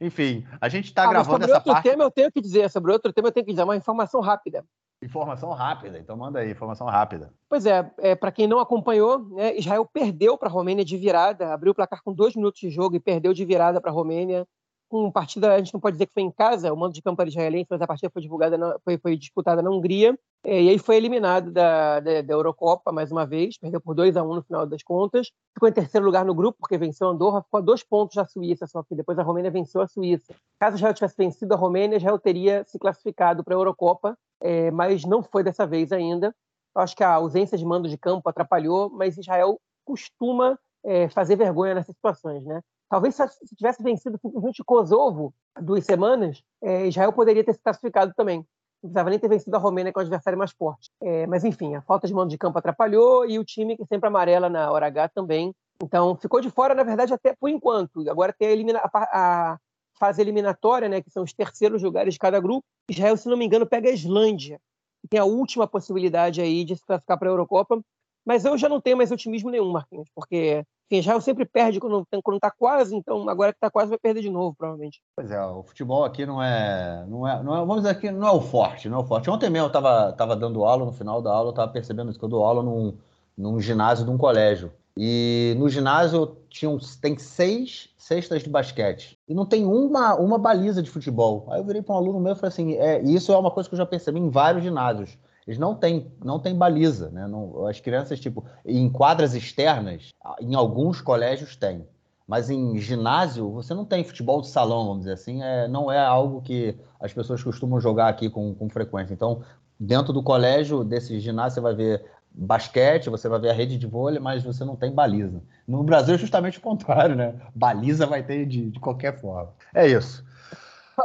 enfim, a gente está ah, gravando essa outro parte. tema eu tenho que dizer, sobre outro tema eu tenho que dizer uma informação rápida. Informação rápida, então manda aí, informação rápida. Pois é, é para quem não acompanhou, né, Israel perdeu para a Romênia de virada, abriu o placar com dois minutos de jogo e perdeu de virada para a Romênia. Com partida, a gente não pode dizer que foi em casa, o mando de campo era israelense, mas a partida foi divulgada, na, foi, foi disputada na Hungria. É, e aí foi eliminado da, da, da, Eurocopa mais uma vez, perdeu por 2 a 1 no final das contas. Ficou em terceiro lugar no grupo, porque venceu a Andorra, ficou a dois pontos da Suíça, só que depois a Romênia venceu a Suíça. Caso Israel tivesse vencido a Romênia, Israel teria se classificado para a Eurocopa, é, mas não foi dessa vez ainda. Eu acho que a ausência de mando de campo atrapalhou, mas Israel costuma é, fazer vergonha nessas situações, né? Talvez se tivesse vencido simplesmente Kosovo duas semanas, é, Israel poderia ter se classificado também não precisava nem ter vencido a Romênia, que é o adversário mais forte. É, mas, enfim, a falta de mando de campo atrapalhou e o time, que sempre amarela na hora H, também. Então, ficou de fora, na verdade, até por enquanto. Agora tem a, elimina a fase eliminatória, né, que são os terceiros lugares de cada grupo. Israel, se não me engano, pega a Islândia, que tem a última possibilidade aí de se classificar para a Eurocopa. Mas eu já não tenho mais otimismo nenhum, Marquinhos, porque enfim, Israel sempre perde quando quando tá quase, então agora que está quase vai perder de novo, provavelmente. Pois é, o futebol aqui não é, não é, não é vamos dizer aqui, não é o forte, não é o forte. Ontem mesmo eu estava tava dando aula, no final da aula eu estava percebendo isso, que eu dou aula num, num ginásio de um colégio. E no ginásio tinha tem seis cestas de basquete. E não tem uma, uma baliza de futebol. Aí eu virei para um aluno meu e falei assim: é, isso é uma coisa que eu já percebi em vários ginásios. Eles não têm, não têm baliza, né? Não, as crianças, tipo, em quadras externas, em alguns colégios tem. Mas em ginásio, você não tem futebol de salão, vamos dizer assim, é, não é algo que as pessoas costumam jogar aqui com, com frequência. Então, dentro do colégio, desse ginásio, você vai ver basquete, você vai ver a rede de vôlei, mas você não tem baliza. No Brasil é justamente o contrário, né? Baliza vai ter de, de qualquer forma. É isso.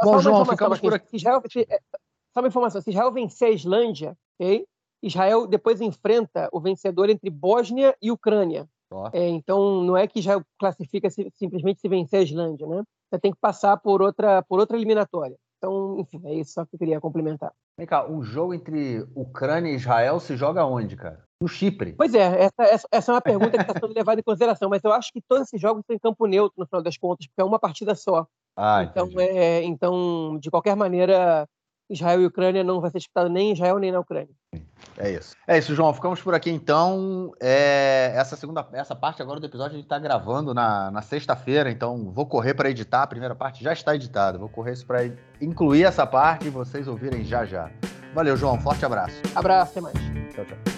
Bom, João, ficamos por aqui. Israel, só uma informação: se Israel vencer a Islândia, okay? Israel depois enfrenta o vencedor entre Bósnia e Ucrânia. Oh. É, então, não é que Israel classifica se, simplesmente se vencer a Islândia, né? Você tem que passar por outra, por outra eliminatória. Então, enfim, é isso só que eu queria complementar. Vem cá, o jogo entre Ucrânia e Israel se joga onde, cara? No Chipre. Pois é, essa, essa é uma pergunta que está sendo levada em consideração, mas eu acho que todos esses jogos em campo neutro, no final das contas, porque é uma partida só. Ah, então, é, então, de qualquer maneira, Israel e Ucrânia não vai ser disputado nem em Israel nem na Ucrânia. É isso. É isso, João. Ficamos por aqui então. É, essa segunda, essa parte agora do episódio a gente está gravando na, na sexta-feira, então vou correr para editar. A primeira parte já está editada. Vou correr para incluir essa parte e vocês ouvirem já já. Valeu, João. Forte abraço. Abraço, até mais. Tchau, tchau.